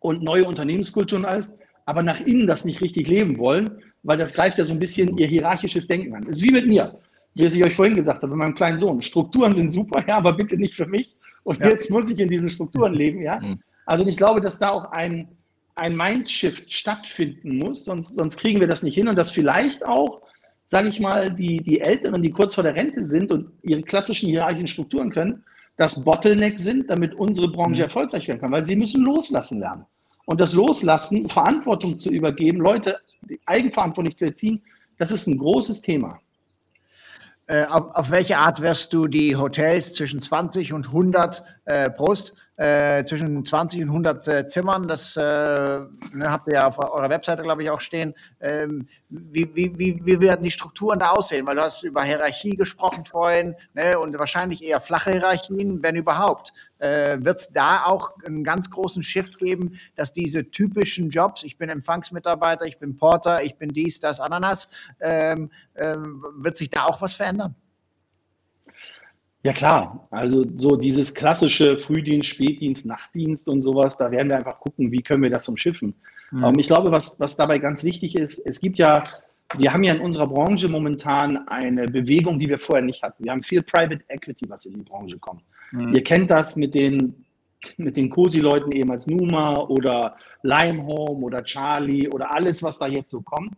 und neue Unternehmenskulturen alles, aber nach innen das nicht richtig leben wollen, weil das greift ja so ein bisschen ihr hierarchisches Denken an. Das ist wie mit mir, wie ich euch vorhin gesagt habe, mit meinem kleinen Sohn. Strukturen sind super, ja, aber bitte nicht für mich. Und ja. jetzt muss ich in diesen Strukturen leben, ja. Mhm. Also ich glaube, dass da auch ein, ein Mindshift stattfinden muss, sonst, sonst kriegen wir das nicht hin und dass vielleicht auch, sage ich mal, die, die Älteren, die kurz vor der Rente sind und ihre klassischen hierarchischen Strukturen können, das Bottleneck sind, damit unsere Branche mhm. erfolgreich werden kann, weil sie müssen loslassen lernen. Und das Loslassen, Verantwortung zu übergeben, Leute eigenverantwortlich zu erziehen, das ist ein großes Thema. Äh, auf, auf, welche Art wirst du die Hotels zwischen 20 und 100 äh, Prost äh, zwischen 20 und 100 äh, Zimmern. Das äh, ne, habt ihr ja auf eurer Webseite, glaube ich, auch stehen. Ähm, wie, wie, wie, wie, werden die Strukturen da aussehen? Weil du hast über Hierarchie gesprochen vorhin ne, und wahrscheinlich eher flache Hierarchien, wenn überhaupt. Äh, Wird es da auch einen ganz großen Shift geben, dass diese typischen Jobs, ich bin Empfangsmitarbeiter, ich bin Porter, ich bin dies, das, Ananas, ähm, ähm wird sich da auch was verändern? Ja klar, also so dieses klassische Frühdienst, Spätdienst, Nachtdienst und sowas, da werden wir einfach gucken, wie können wir das umschiffen. Mhm. Ähm, ich glaube, was, was dabei ganz wichtig ist, es gibt ja, wir haben ja in unserer Branche momentan eine Bewegung, die wir vorher nicht hatten. Wir haben viel Private Equity, was in die Branche kommt. Mhm. Ihr kennt das mit den, mit den COSI-Leuten eben als Numa oder Limehome oder Charlie oder alles, was da jetzt so kommt.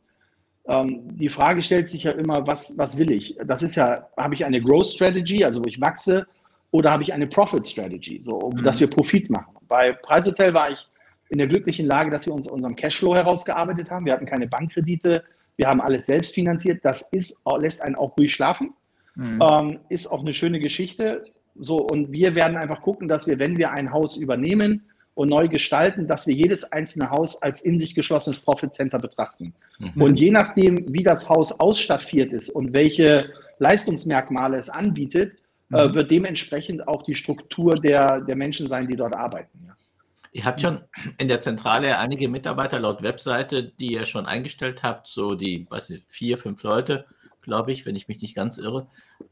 Ähm, die Frage stellt sich ja immer, was, was will ich? Das ist ja, habe ich eine Growth Strategy, also wo ich wachse, oder habe ich eine Profit Strategy, so, mhm. dass wir Profit machen? Bei Preishotel war ich in der glücklichen Lage, dass wir uns unserem Cashflow herausgearbeitet haben. Wir hatten keine Bankkredite, wir haben alles selbst finanziert. Das ist, lässt einen auch ruhig schlafen. Mhm. Ähm, ist auch eine schöne Geschichte. So, und wir werden einfach gucken, dass wir, wenn wir ein Haus übernehmen, und neu gestalten, dass wir jedes einzelne Haus als in sich geschlossenes Profit Center betrachten. Mhm. Und je nachdem, wie das Haus ausstaffiert ist und welche Leistungsmerkmale es anbietet, äh, mhm. äh, wird dementsprechend auch die Struktur der, der Menschen sein, die dort arbeiten. Ja. Ihr habt schon in der Zentrale einige Mitarbeiter laut Webseite, die ihr schon eingestellt habt, so die, weiß nicht, vier, fünf Leute, glaube ich, wenn ich mich nicht ganz irre.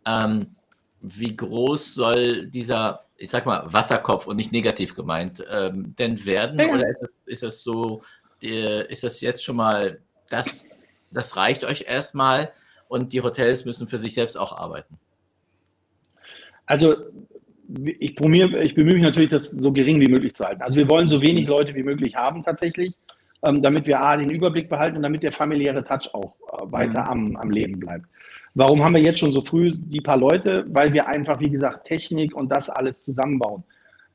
Ähm, wie groß soll dieser ich sag mal, Wasserkopf und nicht negativ gemeint, ähm, denn werden? Ja. Oder ist das, ist das so, die, ist das jetzt schon mal, das, das reicht euch erstmal und die Hotels müssen für sich selbst auch arbeiten? Also ich, probiere, ich bemühe mich natürlich, das so gering wie möglich zu halten. Also wir wollen so wenig Leute wie möglich haben tatsächlich, ähm, damit wir A, den Überblick behalten und damit der familiäre Touch auch äh, weiter mhm. am, am Leben bleibt. Warum haben wir jetzt schon so früh die paar Leute? Weil wir einfach, wie gesagt, Technik und das alles zusammenbauen.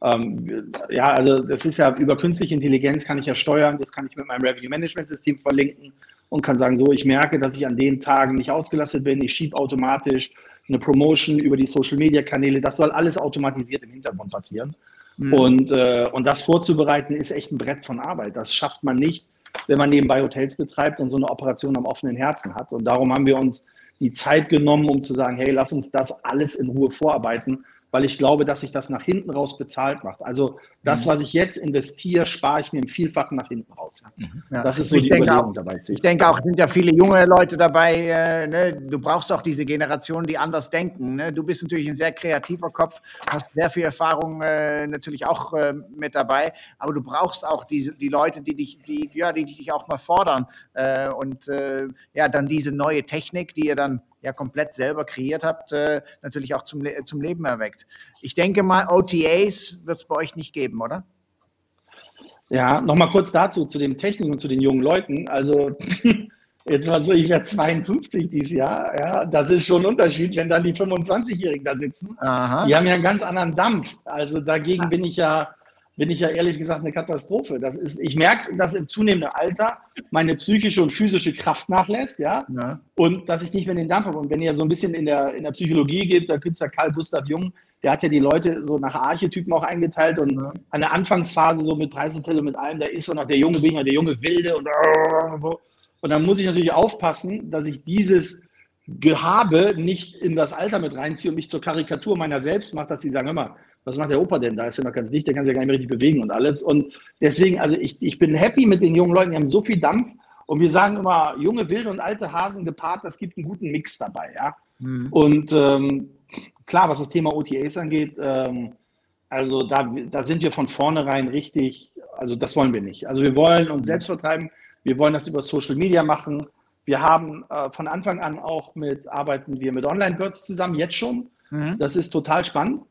Ähm, ja, also das ist ja über künstliche Intelligenz kann ich ja steuern, das kann ich mit meinem Revenue Management System verlinken und kann sagen, so, ich merke, dass ich an den Tagen nicht ausgelastet bin, ich schiebe automatisch eine Promotion über die Social Media Kanäle, das soll alles automatisiert im Hintergrund passieren. Mhm. Und, äh, und das vorzubereiten ist echt ein Brett von Arbeit. Das schafft man nicht, wenn man nebenbei Hotels betreibt und so eine Operation am offenen Herzen hat. Und darum haben wir uns die Zeit genommen, um zu sagen, hey, lass uns das alles in Ruhe vorarbeiten weil ich glaube, dass sich das nach hinten raus bezahlt macht. Also das, mhm. was ich jetzt investiere, spare ich mir im Vielfachen nach hinten raus. Mhm. Ja. Das ist so ich die Überlegung auch, dabei. Ich denke auch, es sind ja viele junge Leute dabei. Äh, ne? Du brauchst auch diese Generation, die anders denken. Ne? Du bist natürlich ein sehr kreativer Kopf, hast sehr viel Erfahrung äh, natürlich auch äh, mit dabei, aber du brauchst auch diese, die Leute, die dich, die, ja, die dich auch mal fordern. Äh, und äh, ja, dann diese neue Technik, die ihr dann ja komplett selber kreiert habt, äh, natürlich auch zum, Le zum Leben erweckt. Ich denke mal, OTAs wird es bei euch nicht geben, oder? Ja, nochmal kurz dazu, zu den Techniken und zu den jungen Leuten. Also, jetzt war so, ich werde 52 dieses Jahr. Ja, das ist schon ein Unterschied, wenn dann die 25-Jährigen da sitzen. Aha. Die haben ja einen ganz anderen Dampf. Also, dagegen bin ich ja, bin ich ja ehrlich gesagt eine Katastrophe. Das ist, ich merke, dass im zunehmenden Alter meine psychische und physische Kraft nachlässt, ja, ja. und dass ich nicht mehr den Dampf habe. Und wenn ihr so ein bisschen in der, in der Psychologie geht, da Künstler Karl Gustav Jung, der hat ja die Leute so nach Archetypen auch eingeteilt und ja. an der Anfangsphase so mit Preisentelle mit allem, da ist so noch der junge Winger, der junge Wilde und so. Und dann muss ich natürlich aufpassen, dass ich dieses Gehabe nicht in das Alter mit reinziehe und mich zur Karikatur meiner selbst mache, dass sie sagen, mal, was macht der Opa denn? Da ist ja noch ganz dicht, der kann sich ja gar nicht mehr richtig bewegen und alles. Und deswegen, also ich, ich bin happy mit den jungen Leuten, die haben so viel Dampf. Und wir sagen immer, junge, wilde und alte Hasen gepaart, das gibt einen guten Mix dabei, ja. Mhm. Und ähm, klar, was das Thema OTAs angeht, ähm, also da, da sind wir von vornherein richtig, also das wollen wir nicht. Also wir wollen uns selbst vertreiben, wir wollen das über Social Media machen. Wir haben äh, von Anfang an auch mit, arbeiten wir mit Online-Birds zusammen, jetzt schon. Mhm. Das ist total spannend.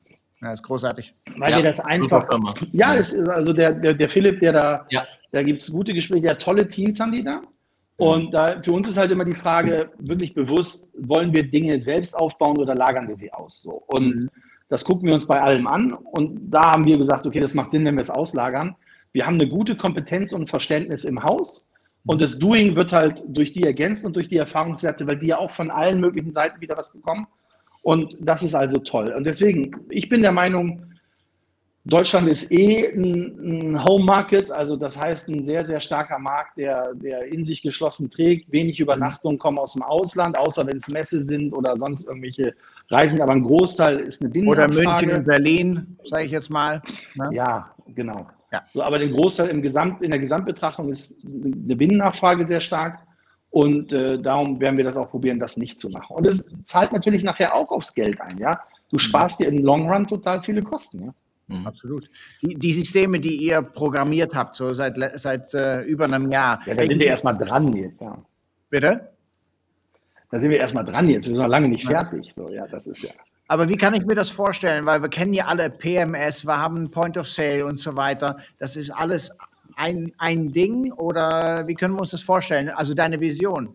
Ja, ist großartig. Weil ja, wir das einfach. Ja, es ist also der, der, der Philipp, der da, ja. da gibt es gute Gespräche, ja, tolle Teams haben die da. Und da, für uns ist halt immer die Frage, wirklich bewusst, wollen wir Dinge selbst aufbauen oder lagern wir sie aus? So. Und mhm. das gucken wir uns bei allem an. Und da haben wir gesagt, okay, das macht Sinn, wenn wir es auslagern. Wir haben eine gute Kompetenz und Verständnis im Haus. Und das Doing wird halt durch die ergänzt und durch die Erfahrungswerte, weil die ja auch von allen möglichen Seiten wieder was bekommen. Und das ist also toll. Und deswegen, ich bin der Meinung, Deutschland ist eh ein, ein Home Market, also das heißt ein sehr, sehr starker Markt, der, der in sich geschlossen trägt. Wenig Übernachtungen kommen aus dem Ausland, außer wenn es Messe sind oder sonst irgendwelche Reisen, aber ein Großteil ist eine Binnenanfrage. Oder München und Berlin, sage ich jetzt mal. Ne? Ja, genau. Ja. So, aber den Großteil im Gesamt, in der Gesamtbetrachtung ist eine Binnennachfrage sehr stark. Und äh, darum werden wir das auch probieren, das nicht zu machen. Und es zahlt natürlich nachher auch aufs Geld ein, ja. Du sparst dir im Long Run total viele Kosten, ja. Mhm. Absolut. Die, die, Systeme, die ihr programmiert habt, so seit, seit äh, über einem Jahr. Ja, da sind wir erstmal dran jetzt, ja. Bitte? Da sind wir erstmal dran jetzt. Wir sind noch lange nicht fertig. So, ja, das ist ja. Aber wie kann ich mir das vorstellen? Weil wir kennen ja alle PMS, wir haben Point of Sale und so weiter. Das ist alles ein, ein Ding oder wie können wir uns das vorstellen? Also deine Vision.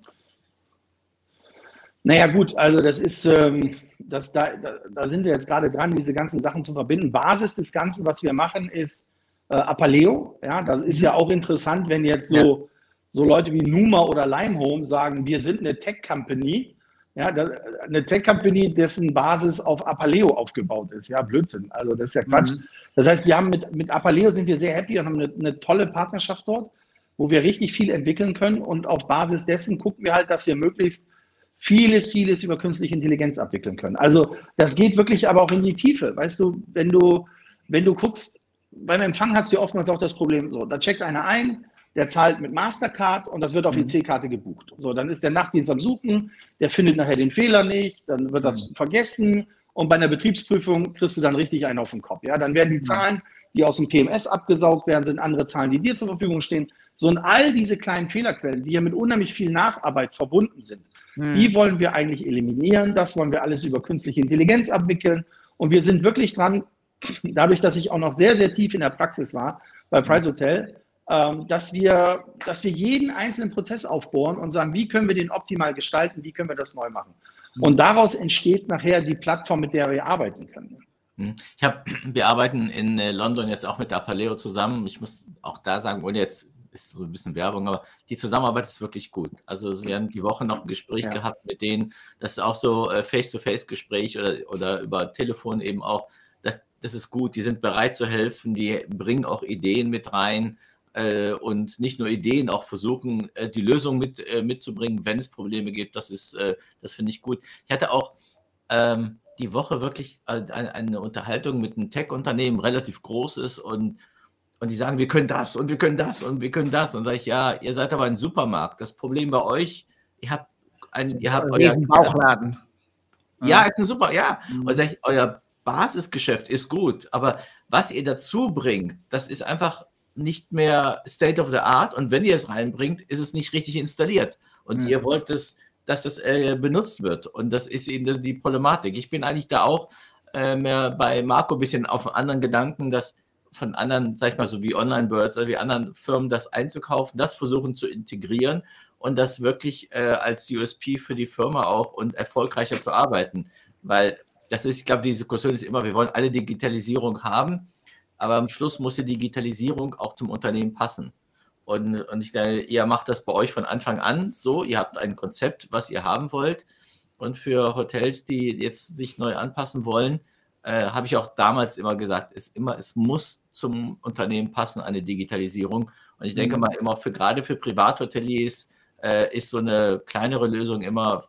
Naja, gut, also das ist, ähm, das, da, da, sind wir jetzt gerade dran, diese ganzen Sachen zu verbinden. Basis des Ganzen, was wir machen, ist äh, Apaleo. Ja, das ist ja auch interessant, wenn jetzt so, ja. so Leute wie Numa oder Limehome sagen, wir sind eine Tech-Company. Ja, eine Tech-Company, dessen Basis auf Apaleo aufgebaut ist. Ja, Blödsinn. Also das ist ja Quatsch. Mhm. Das heißt, wir haben mit, mit Apaleo sind wir sehr happy und haben eine, eine tolle Partnerschaft dort, wo wir richtig viel entwickeln können. Und auf Basis dessen gucken wir halt, dass wir möglichst vieles, vieles über künstliche Intelligenz abwickeln können. Also das geht wirklich aber auch in die Tiefe. Weißt du, wenn du, wenn du guckst, beim Empfang hast du ja oftmals auch das Problem, so, da checkt einer ein, der zahlt mit Mastercard und das wird auf die mhm. C-Karte gebucht. So, dann ist der Nachtdienst am Suchen, der findet nachher den Fehler nicht, dann wird das mhm. vergessen und bei einer Betriebsprüfung kriegst du dann richtig einen auf den Kopf. Ja, dann werden die mhm. Zahlen, die aus dem PMS abgesaugt werden, sind andere Zahlen, die dir zur Verfügung stehen. So und all diese kleinen Fehlerquellen, die ja mit unheimlich viel Nacharbeit verbunden sind, hm. die wollen wir eigentlich eliminieren. Das wollen wir alles über künstliche Intelligenz abwickeln. Und wir sind wirklich dran, dadurch, dass ich auch noch sehr, sehr tief in der Praxis war bei Price Hotel, dass, wir, dass wir jeden einzelnen Prozess aufbohren und sagen, wie können wir den optimal gestalten, wie können wir das neu machen. Hm. Und daraus entsteht nachher die Plattform, mit der wir arbeiten können. Hm. Ich habe, wir arbeiten in äh, London jetzt auch mit der Paleo zusammen. Ich muss auch da sagen, ohne jetzt ist so ein bisschen Werbung, aber die Zusammenarbeit ist wirklich gut. Also wir haben die Woche noch ein Gespräch ja. gehabt mit denen, das ist auch so äh, Face-to-Face-Gespräch oder, oder über Telefon eben auch. Das, das ist gut, die sind bereit zu helfen, die bringen auch Ideen mit rein äh, und nicht nur Ideen, auch versuchen, äh, die Lösung mit, äh, mitzubringen, wenn es Probleme gibt. Das ist, äh, das finde ich gut. Ich hatte auch ähm, die Woche wirklich eine, eine Unterhaltung mit einem Tech-Unternehmen, relativ großes und und die sagen, wir können das und wir können das und wir können das. Und sage ich, ja, ihr seid aber ein Supermarkt. Das Problem bei euch, ihr habt ein, ihr habt euer Bauchladen. Ja, ist ein super, ja. Mhm. Und sage ich, euer Basisgeschäft ist gut, aber was ihr dazu bringt, das ist einfach nicht mehr State of the Art. Und wenn ihr es reinbringt, ist es nicht richtig installiert. Und mhm. ihr wollt es, dass das äh, benutzt wird. Und das ist eben die Problematik. Ich bin eigentlich da auch äh, mehr bei Marco ein bisschen auf anderen Gedanken, dass von anderen, sag ich mal, so wie Online-Birds oder wie anderen Firmen das einzukaufen, das versuchen zu integrieren und das wirklich äh, als USP für die Firma auch und erfolgreicher zu arbeiten. Weil das ist, ich glaube, die Diskussion ist immer, wir wollen alle Digitalisierung haben, aber am Schluss muss die Digitalisierung auch zum Unternehmen passen. Und, und ich denke, ihr macht das bei euch von Anfang an so, ihr habt ein Konzept, was ihr haben wollt. Und für Hotels, die jetzt sich neu anpassen wollen, äh, habe ich auch damals immer gesagt, es, immer, es muss zum Unternehmen passen, eine Digitalisierung. Und ich denke mhm. mal, immer für gerade für Privathoteliers äh, ist so eine kleinere Lösung immer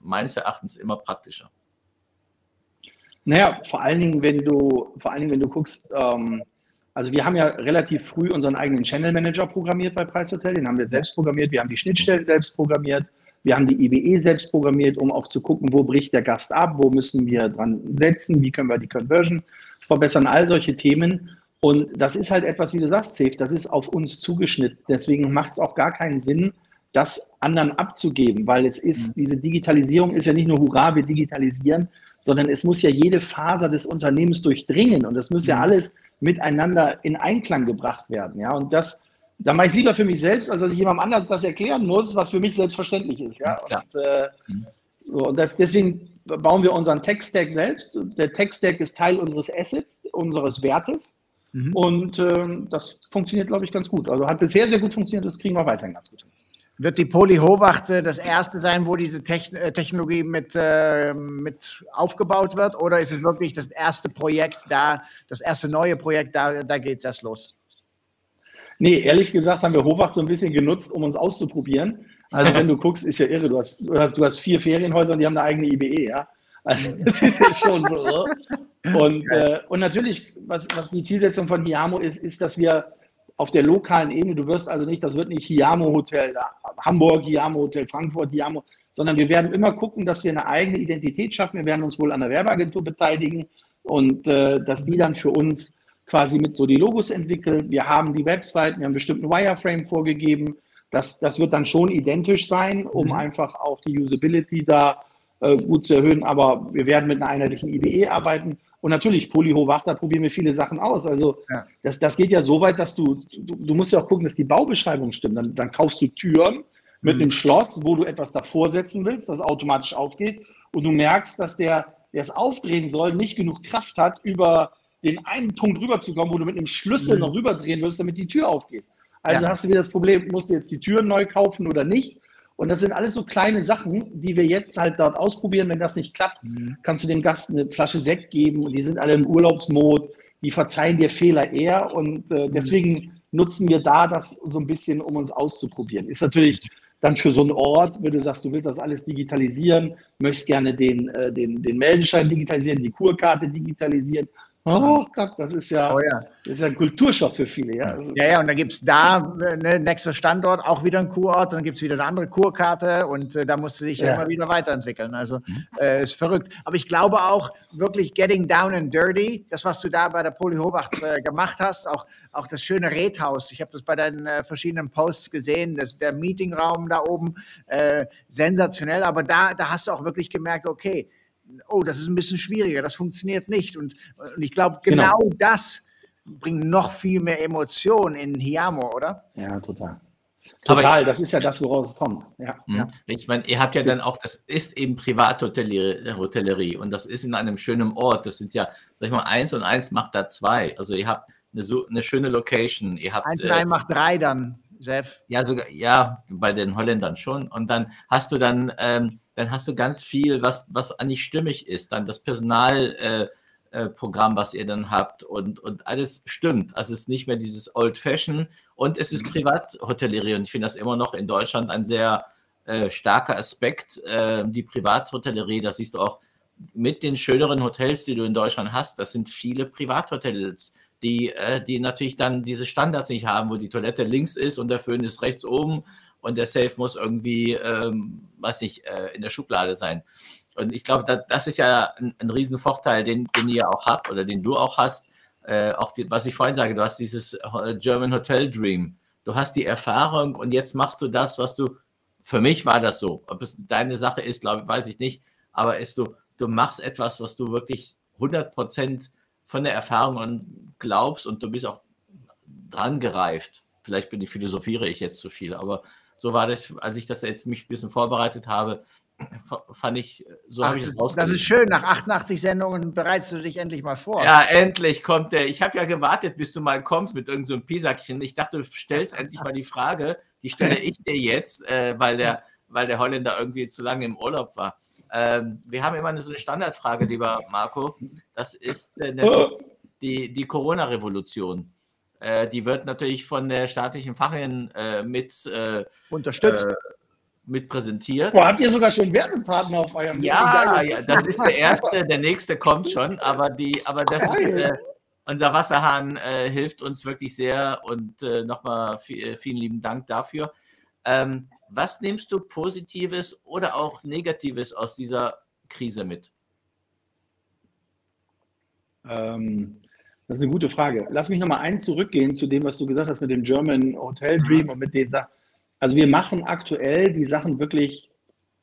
meines Erachtens immer praktischer. Naja, vor allen Dingen, wenn du, vor allen Dingen, wenn du guckst, ähm, also wir haben ja relativ früh unseren eigenen Channel Manager programmiert bei Preishotel, den haben wir selbst programmiert, wir haben die Schnittstellen selbst programmiert, wir haben die IBE selbst programmiert, um auch zu gucken, wo bricht der Gast ab, wo müssen wir dran setzen, wie können wir die Conversion verbessern, all solche Themen. Und das ist halt etwas, wie du sagst, Safe, das ist auf uns zugeschnitten. Deswegen macht es auch gar keinen Sinn, das anderen abzugeben, weil es ist, mhm. diese Digitalisierung ist ja nicht nur Hurra, wir digitalisieren, sondern es muss ja jede Faser des Unternehmens durchdringen und es muss ja mhm. alles miteinander in Einklang gebracht werden. Ja, und das, da mache ich es lieber für mich selbst, als dass ich jemandem anders das erklären muss, was für mich selbstverständlich ist. Ja, und, äh, mhm. so, und das, deswegen bauen wir unseren Tech-Stack selbst. Der Tech-Stack ist Teil unseres Assets, unseres Wertes. Mhm. Und äh, das funktioniert, glaube ich, ganz gut. Also hat bisher sehr gut funktioniert, das kriegen wir weiterhin ganz gut hin. Wird die Poly Hovacht das erste sein, wo diese äh, Technologie mit, äh, mit aufgebaut wird? Oder ist es wirklich das erste Projekt da, das erste neue Projekt, da, da geht es erst los? Nee, ehrlich gesagt haben wir Hovacht so ein bisschen genutzt, um uns auszuprobieren. Also wenn du guckst, ist ja irre. Du hast, du hast, du hast vier Ferienhäuser und die haben eine eigene IBE, ja. Also das ist ja schon so. Und, äh, und natürlich, was, was die Zielsetzung von Hiamo ist, ist, dass wir auf der lokalen Ebene, du wirst also nicht, das wird nicht Hiamo Hotel Hamburg, Hiamo Hotel Frankfurt, Hiamo, sondern wir werden immer gucken, dass wir eine eigene Identität schaffen. Wir werden uns wohl an der Werbeagentur beteiligen und äh, dass die dann für uns quasi mit so die Logos entwickeln. Wir haben die Webseiten, wir haben bestimmten Wireframe vorgegeben. Das, das wird dann schon identisch sein, um mhm. einfach auch die Usability da äh, gut zu erhöhen. Aber wir werden mit einer einheitlichen IDE arbeiten und natürlich, Polyho da probieren wir viele Sachen aus. Also ja. das, das geht ja so weit, dass du, du, du, musst ja auch gucken, dass die Baubeschreibung stimmt. Dann, dann kaufst du Türen mit mhm. einem Schloss, wo du etwas davor setzen willst, das automatisch aufgeht. Und du merkst, dass der, der es aufdrehen soll, nicht genug Kraft hat, über den einen Punkt rüberzukommen, wo du mit einem Schlüssel mhm. noch rüberdrehen wirst, damit die Tür aufgeht. Also ja. hast du wieder das Problem, musst du jetzt die Türen neu kaufen oder nicht? Und das sind alles so kleine Sachen, die wir jetzt halt dort ausprobieren. Wenn das nicht klappt, mhm. kannst du dem Gast eine Flasche Sekt geben und die sind alle im Urlaubsmod. Die verzeihen dir Fehler eher und äh, mhm. deswegen nutzen wir da das so ein bisschen, um uns auszuprobieren. Ist natürlich dann für so einen Ort, wenn du sagst, du willst das alles digitalisieren, möchtest gerne den, äh, den, den Meldeschein digitalisieren, die Kurkarte digitalisieren, Oh Gott, das ist ja, oh ja. Das ist ja ein Kulturschock für viele. Ja, ja, ja und dann gibt es da, ne, nächster Standort, auch wieder ein Kurort, dann gibt es wieder eine andere Kurkarte und äh, da musst du dich ja. immer wieder weiterentwickeln. Also mhm. äh, ist verrückt. Aber ich glaube auch wirklich Getting Down and Dirty, das, was du da bei der Polyhowacht äh, gemacht hast, auch, auch das schöne Redhaus. Ich habe das bei deinen äh, verschiedenen Posts gesehen, das, der Meetingraum da oben, äh, sensationell. Aber da, da hast du auch wirklich gemerkt, okay, oh, das ist ein bisschen schwieriger, das funktioniert nicht. Und, und ich glaube, genau, genau, das bringt noch viel mehr Emotion in Hiamo, oder? Ja, total. Total, Aber das ist ja das, woraus es kommt. Ja, hm. ja. Ich meine, ihr habt ja dann auch, das ist eben Privathotellerie und das ist in einem schönen Ort. Das sind ja, sag ich mal, eins und eins macht da zwei. Also ihr habt eine, eine schöne Location. Ihr habt, eins und äh, macht drei dann, Chef. Ja, sogar, ja, bei den Holländern schon. Und dann hast du dann ähm, dann hast du ganz viel, was, was eigentlich stimmig ist. Dann das Personalprogramm, äh, äh, was ihr dann habt und, und alles stimmt. Also es ist nicht mehr dieses Old Fashion und es ist mhm. Privathotellerie und ich finde das immer noch in Deutschland ein sehr äh, starker Aspekt, äh, die Privathotellerie. Das siehst du auch mit den schöneren Hotels, die du in Deutschland hast. Das sind viele Privathotels die, äh, die natürlich dann diese Standards nicht haben, wo die Toilette links ist und der Föhn ist rechts oben und der Safe muss irgendwie, ähm, weiß nicht, äh, in der Schublade sein. Und ich glaube, das, das ist ja ein, ein Riesenvorteil, den, den ihr auch habt oder den du auch hast. Äh, auch die, was ich vorhin sage, du hast dieses äh, German Hotel Dream. Du hast die Erfahrung und jetzt machst du das, was du, für mich war das so. Ob es deine Sache ist, glaube weiß ich nicht. Aber ist du, du machst etwas, was du wirklich 100 Prozent von der Erfahrung und glaubst und du bist auch dran gereift. Vielleicht bin ich philosophiere ich jetzt zu viel, aber so war das, als ich das jetzt mich ein bisschen vorbereitet habe, fand ich, so habe ich es rausgelesen. Das ist schön, nach 88 Sendungen bereitest du dich endlich mal vor. Ja, endlich kommt der. Ich habe ja gewartet, bis du mal kommst mit irgendeinem so Pisackchen. Ich dachte, du stellst endlich mal die Frage, die stelle ich dir jetzt, äh, weil, der, weil der Holländer irgendwie zu lange im Urlaub war. Ähm, wir haben immer so eine Standardfrage, lieber Marco. Das ist äh, die, die Corona-Revolution. Äh, die wird natürlich von der staatlichen Fachin äh, mit äh, unterstützt äh, mit präsentiert. Boah, habt ihr sogar schon Werbepartner auf eurem Ja, ja, das ist der erste, der nächste kommt schon, aber die, aber das ist, äh, unser Wasserhahn äh, hilft uns wirklich sehr und äh, nochmal viel, vielen lieben Dank dafür. Ähm, was nimmst du Positives oder auch Negatives aus dieser Krise mit? Ähm, das ist eine gute Frage. Lass mich nochmal einen zurückgehen zu dem, was du gesagt hast mit dem German Hotel Dream und mit den Sachen. Also wir machen aktuell die Sachen wirklich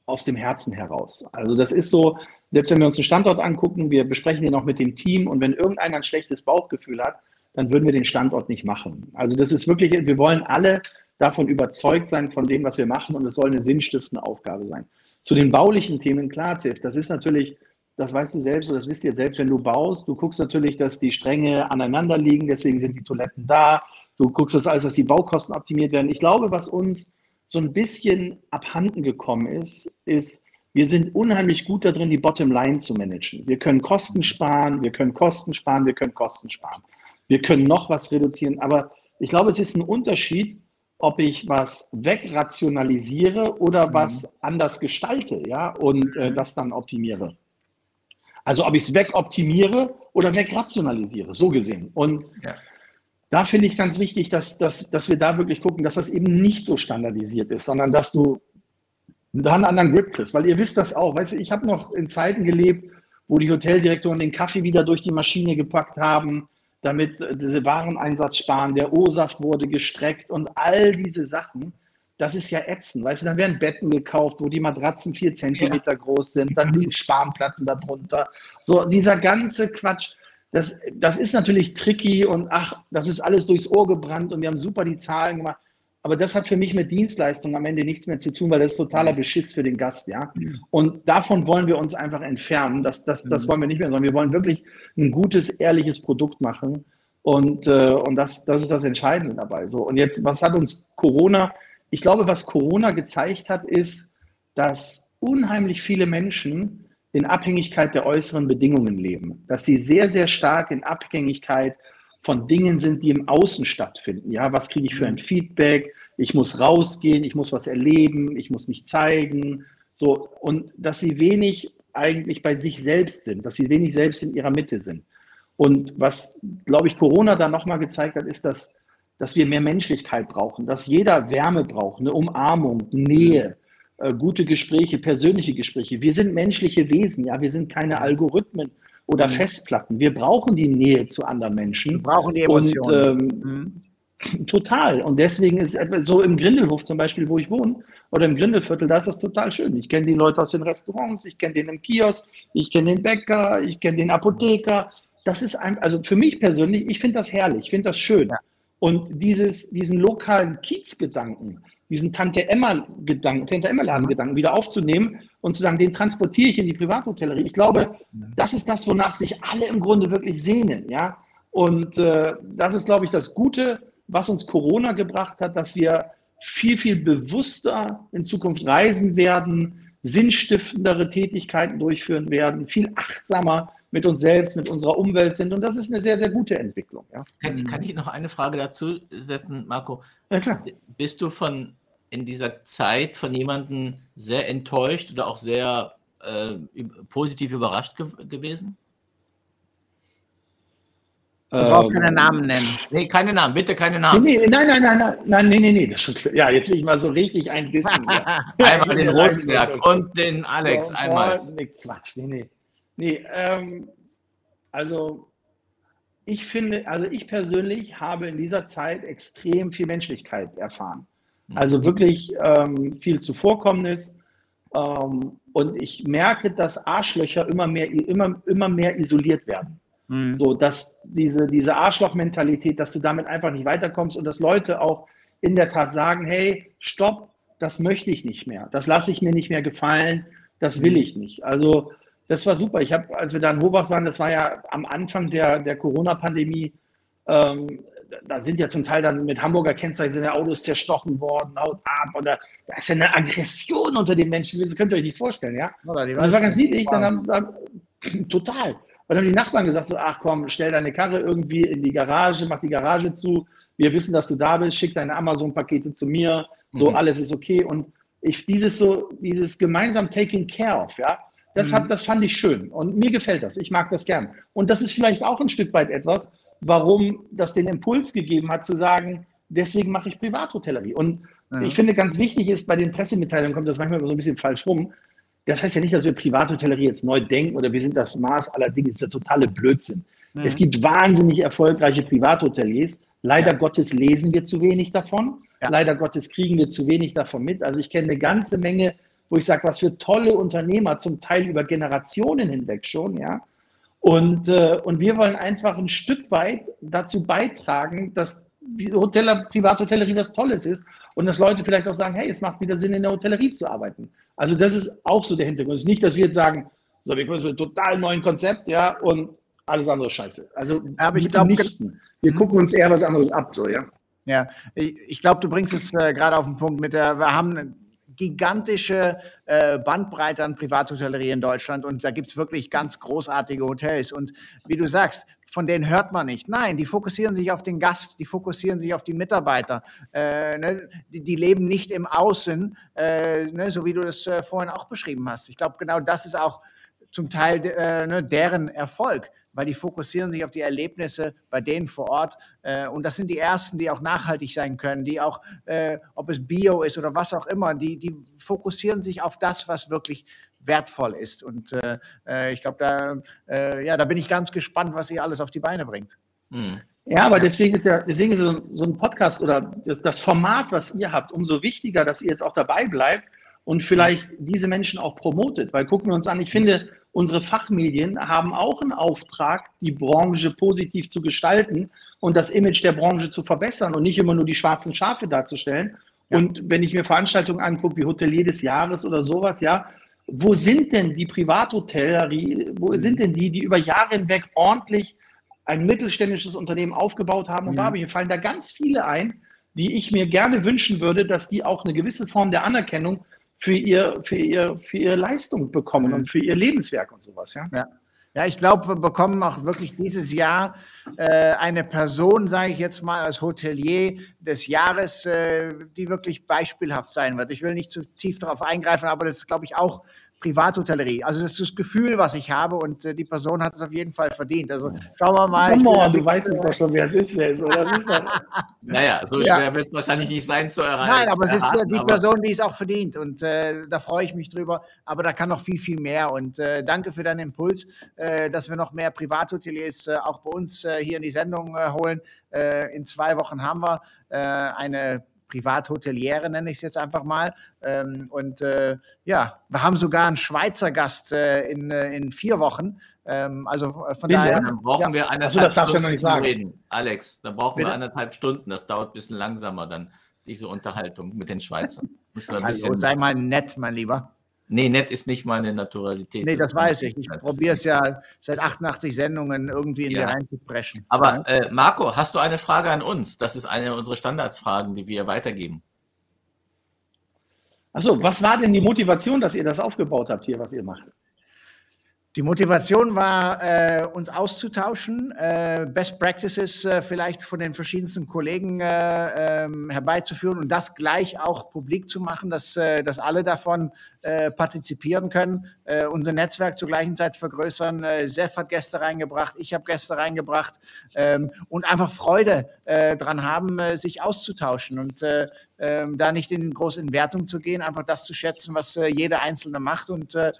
aus dem Herzen heraus. Also das ist so, selbst wenn wir uns den Standort angucken, wir besprechen den auch mit dem Team und wenn irgendeiner ein schlechtes Bauchgefühl hat, dann würden wir den Standort nicht machen. Also das ist wirklich, wir wollen alle davon überzeugt sein von dem, was wir machen und es soll eine sinnstiftende Aufgabe sein. Zu den baulichen Themen, klar, Ziff, das ist natürlich, das weißt du selbst oder das wisst ihr selbst, wenn du baust, du guckst natürlich, dass die Stränge aneinander liegen, deswegen sind die Toiletten da, Du guckst das alles, dass die Baukosten optimiert werden. Ich glaube, was uns so ein bisschen abhanden gekommen ist, ist, wir sind unheimlich gut darin, die Bottomline zu managen. Wir können Kosten sparen, wir können Kosten sparen, wir können Kosten sparen. Wir können noch was reduzieren, aber ich glaube, es ist ein Unterschied, ob ich was wegrationalisiere oder mhm. was anders gestalte, ja, und äh, das dann optimiere. Also ob ich es wegoptimiere oder wegrationalisiere, so gesehen. Und ja da finde ich ganz wichtig, dass, dass, dass wir da wirklich gucken, dass das eben nicht so standardisiert ist, sondern dass du da einen anderen Grip kriegst. Weil ihr wisst das auch. Weißt du, ich habe noch in Zeiten gelebt, wo die Hoteldirektoren den Kaffee wieder durch die Maschine gepackt haben, damit sie Wareneinsatz sparen. Der O-Saft wurde gestreckt und all diese Sachen. Das ist ja ätzend. Weißt du, dann werden Betten gekauft, wo die Matratzen vier Zentimeter ja. groß sind, dann liegen Spanplatten darunter. So, dieser ganze Quatsch das, das ist natürlich tricky und ach, das ist alles durchs Ohr gebrannt und wir haben super die Zahlen gemacht. Aber das hat für mich mit Dienstleistung am Ende nichts mehr zu tun, weil das ist totaler Beschiss für den Gast, ja. Und davon wollen wir uns einfach entfernen. Das, das, das mhm. wollen wir nicht mehr, sondern wir wollen wirklich ein gutes, ehrliches Produkt machen. Und, äh, und das, das ist das Entscheidende dabei. So, und jetzt, was hat uns Corona? Ich glaube, was Corona gezeigt hat, ist, dass unheimlich viele Menschen in Abhängigkeit der äußeren Bedingungen leben, dass sie sehr, sehr stark in Abhängigkeit von Dingen sind, die im Außen stattfinden. Ja, was kriege ich für ein Feedback? Ich muss rausgehen, ich muss was erleben, ich muss mich zeigen. So, und dass sie wenig eigentlich bei sich selbst sind, dass sie wenig selbst in ihrer Mitte sind. Und was, glaube ich, Corona da nochmal gezeigt hat, ist, dass, dass wir mehr Menschlichkeit brauchen, dass jeder Wärme braucht, eine Umarmung, Nähe, äh, gute Gespräche, persönliche Gespräche. Wir sind menschliche Wesen, ja, wir sind keine Algorithmen oder mhm. Festplatten. Wir brauchen die Nähe zu anderen Menschen. Wir brauchen die Emotionen. Und, ähm, mhm. Total. Und deswegen ist so im Grindelhof zum Beispiel, wo ich wohne, oder im Grindelviertel, da ist das total schön. Ich kenne die Leute aus den Restaurants, ich kenne den im Kiosk, ich kenne den Bäcker, ich kenne den Apotheker. Das ist ein, also für mich persönlich, ich finde das herrlich, ich finde das schön. Ja. Und dieses, diesen lokalen Kiezgedanken, diesen Tante Emma-Gedanken, Tante Emma-Laden-Gedanken wieder aufzunehmen und zu sagen, den transportiere ich in die Privathotellerie. Ich glaube, das ist das, wonach sich alle im Grunde wirklich sehnen. Ja? Und äh, das ist, glaube ich, das Gute, was uns Corona gebracht hat, dass wir viel, viel bewusster in Zukunft reisen werden, sinnstiftendere Tätigkeiten durchführen werden, viel achtsamer mit uns selbst, mit unserer Umwelt sind. Und das ist eine sehr, sehr gute Entwicklung. Ja. Kann, kann, ich noch eine Frage dazu setzen, Marco? Ja, klar. Bist du von in dieser Zeit von jemandem sehr enttäuscht oder auch sehr äh, positiv überrascht ge gewesen? Du brauchst keine ähm, Namen nennen. Nee, keine Namen, bitte keine Namen. Nee, nee, nein, nein, nein, nein, nein, nee, nee, nee, das ist schon Ja, jetzt will ich mal so richtig ein Dissen. einmal den Rosenberg und den Alex, einmal. Nee, Quatsch, nee, nee. Nee, ähm, also ich finde, also ich persönlich habe in dieser Zeit extrem viel Menschlichkeit erfahren. Also mhm. wirklich ähm, viel Zuvorkommnis. Ähm, und ich merke, dass Arschlöcher immer mehr, immer, immer mehr isoliert werden. Mhm. So, dass diese, diese Arschloch-Mentalität, dass du damit einfach nicht weiterkommst und dass Leute auch in der Tat sagen, hey, stopp, das möchte ich nicht mehr, das lasse ich mir nicht mehr gefallen, das will mhm. ich nicht. Also das war super. Ich habe, als wir da in Hobach waren, das war ja am Anfang der, der Corona-Pandemie, ähm, da sind ja zum Teil dann mit Hamburger Kennzeichen sind ja Autos zerstochen worden, haut ab oder da ist ja eine Aggression unter den Menschen, das könnt ihr euch nicht vorstellen, ja. das war ganz niedlich, dann haben, dann, total. Und dann haben die Nachbarn gesagt, so, ach komm, stell deine Karre irgendwie in die Garage, mach die Garage zu, wir wissen, dass du da bist, schick deine Amazon-Pakete zu mir, so mhm. alles ist okay. Und ich, dieses so, dieses gemeinsam taking care of, ja, das, mhm. hat, das fand ich schön und mir gefällt das. Ich mag das gern. Und das ist vielleicht auch ein Stück weit etwas, warum das den Impuls gegeben hat, zu sagen, deswegen mache ich Privathotellerie. Und ja. ich finde, ganz wichtig ist, bei den Pressemitteilungen kommt das manchmal so ein bisschen falsch rum. Das heißt ja nicht, dass wir Privathotellerie jetzt neu denken oder wir sind das Maß aller Dinge. Das ist der totale Blödsinn. Ja. Es gibt wahnsinnig erfolgreiche Privathoteliers. Leider ja. Gottes lesen wir zu wenig davon. Leider Gottes kriegen wir zu wenig davon mit. Also ich kenne eine ganze Menge, wo ich sage, was für tolle Unternehmer, zum Teil über Generationen hinweg schon, ja, und, äh, und wir wollen einfach ein Stück weit dazu beitragen, dass Hotel, Privathotellerie was Tolles ist und dass Leute vielleicht auch sagen, hey, es macht wieder Sinn, in der Hotellerie zu arbeiten. Also das ist auch so der Hintergrund. Es ist nicht, dass wir jetzt sagen, so, wir kommen zu einem total neuen Konzept, ja, und alles andere scheiße. Also aber ich glaube, wir gucken uns eher was anderes ab, so, ja. Ja, ich, ich glaube, du bringst es äh, gerade auf den Punkt mit der, wir haben gigantische äh, Bandbreite an Privathotellerie in Deutschland und da gibt es wirklich ganz großartige Hotels. Und wie du sagst, von denen hört man nicht. Nein, die fokussieren sich auf den Gast, die fokussieren sich auf die Mitarbeiter. Äh, ne? die, die, leben nicht im Außen, äh, ne? so wie du das äh, vorhin auch beschrieben hast. Ich glaube, genau das ist auch zum Teil äh, ne, deren Erfolg weil die fokussieren sich auf die Erlebnisse bei denen vor Ort. Äh, und das sind die ersten, die auch nachhaltig sein können, die auch, äh, ob es Bio ist oder was auch immer, die, die fokussieren sich auf das, was wirklich wertvoll ist. Und äh, äh ich glaube, da, äh, ja, da bin ich ganz gespannt, was ihr alles auf die Beine bringt. Hm. Ja, aber deswegen ist ja deswegen ist so, so ein Podcast oder das, das Format, was ihr habt, umso wichtiger, dass ihr jetzt auch dabei bleibt und vielleicht diese Menschen auch promotet. Weil gucken wir uns an, ich finde, unsere Fachmedien haben auch einen Auftrag, die Branche positiv zu gestalten und das Image der Branche zu verbessern und nicht immer nur die schwarzen Schafe darzustellen. Ja. Und wenn ich mir Veranstaltungen angucke, wie Hotelier des Jahres oder sowas, ja, wo sind denn die Privathotellerie, wo sind denn die, die über Jahre hinweg ordentlich ein mittelständisches Unternehmen aufgebaut haben? Und ja. da mir fallen da ganz viele ein, die ich mir gerne wünschen würde, dass die auch eine gewisse Form der Anerkennung für, ihr, für, ihr, für ihre Leistung bekommen mhm. und für ihr Lebenswerk und sowas. Ja, ja. ja ich glaube, wir bekommen auch wirklich dieses Jahr äh, eine Person, sage ich jetzt mal, als Hotelier des Jahres, äh, die wirklich beispielhaft sein wird. Ich will nicht zu tief darauf eingreifen, aber das ist, glaube ich, auch Privathotellerie. Also das ist das Gefühl, was ich habe und äh, die Person hat es auf jeden Fall verdient. Also schauen wir mal. Komm mal, du weißt es doch schon, wer es ist jetzt. Oder? Ist naja, so schwer ja. wird es wahrscheinlich nicht sein zu erreichen. Nein, aber es ist erraten, die Person, die es auch verdient und äh, da freue ich mich drüber. Aber da kann noch viel, viel mehr und äh, danke für deinen Impuls, äh, dass wir noch mehr Privathoteliers äh, auch bei uns äh, hier in die Sendung holen. in zwei Wochen haben wir eine Privathoteliere, nenne ich es jetzt einfach mal. Ähm, und äh, ja, wir haben sogar einen Schweizer Gast äh, in, äh, in vier Wochen. Ähm, also äh, von Bin daher. Dann brauchen ja, wir eineinhalb also, das darfst Stunden. Du noch nicht sagen. Reden. Alex, dann brauchen Bitte? wir eineinhalb Stunden. Das dauert ein bisschen langsamer dann, diese Unterhaltung mit den Schweizern. also, sei mal nett, mein Lieber. Nee, nett ist nicht meine Naturalität. Nee, das, das weiß ich. Ich probiere es ja seit 88 Sendungen irgendwie in ja. die reinzupreschen. Aber äh, Marco, hast du eine Frage an uns? Das ist eine unserer Standardsfragen, die wir weitergeben. Achso, was war denn die Motivation, dass ihr das aufgebaut habt hier, was ihr macht? Die Motivation war, äh, uns auszutauschen, äh, Best Practices äh, vielleicht von den verschiedensten Kollegen äh, ähm, herbeizuführen und das gleich auch publik zu machen, dass, äh, dass alle davon äh, partizipieren können, unser Netzwerk zur gleichen Zeit vergrößern. Äh, Sef hat Gäste reingebracht, ich habe Gäste reingebracht ähm, und einfach Freude dran haben, sich auszutauschen und ähm, da nicht in groß in Wertung zu gehen, einfach das zu schätzen, was jeder Einzelne macht und äh,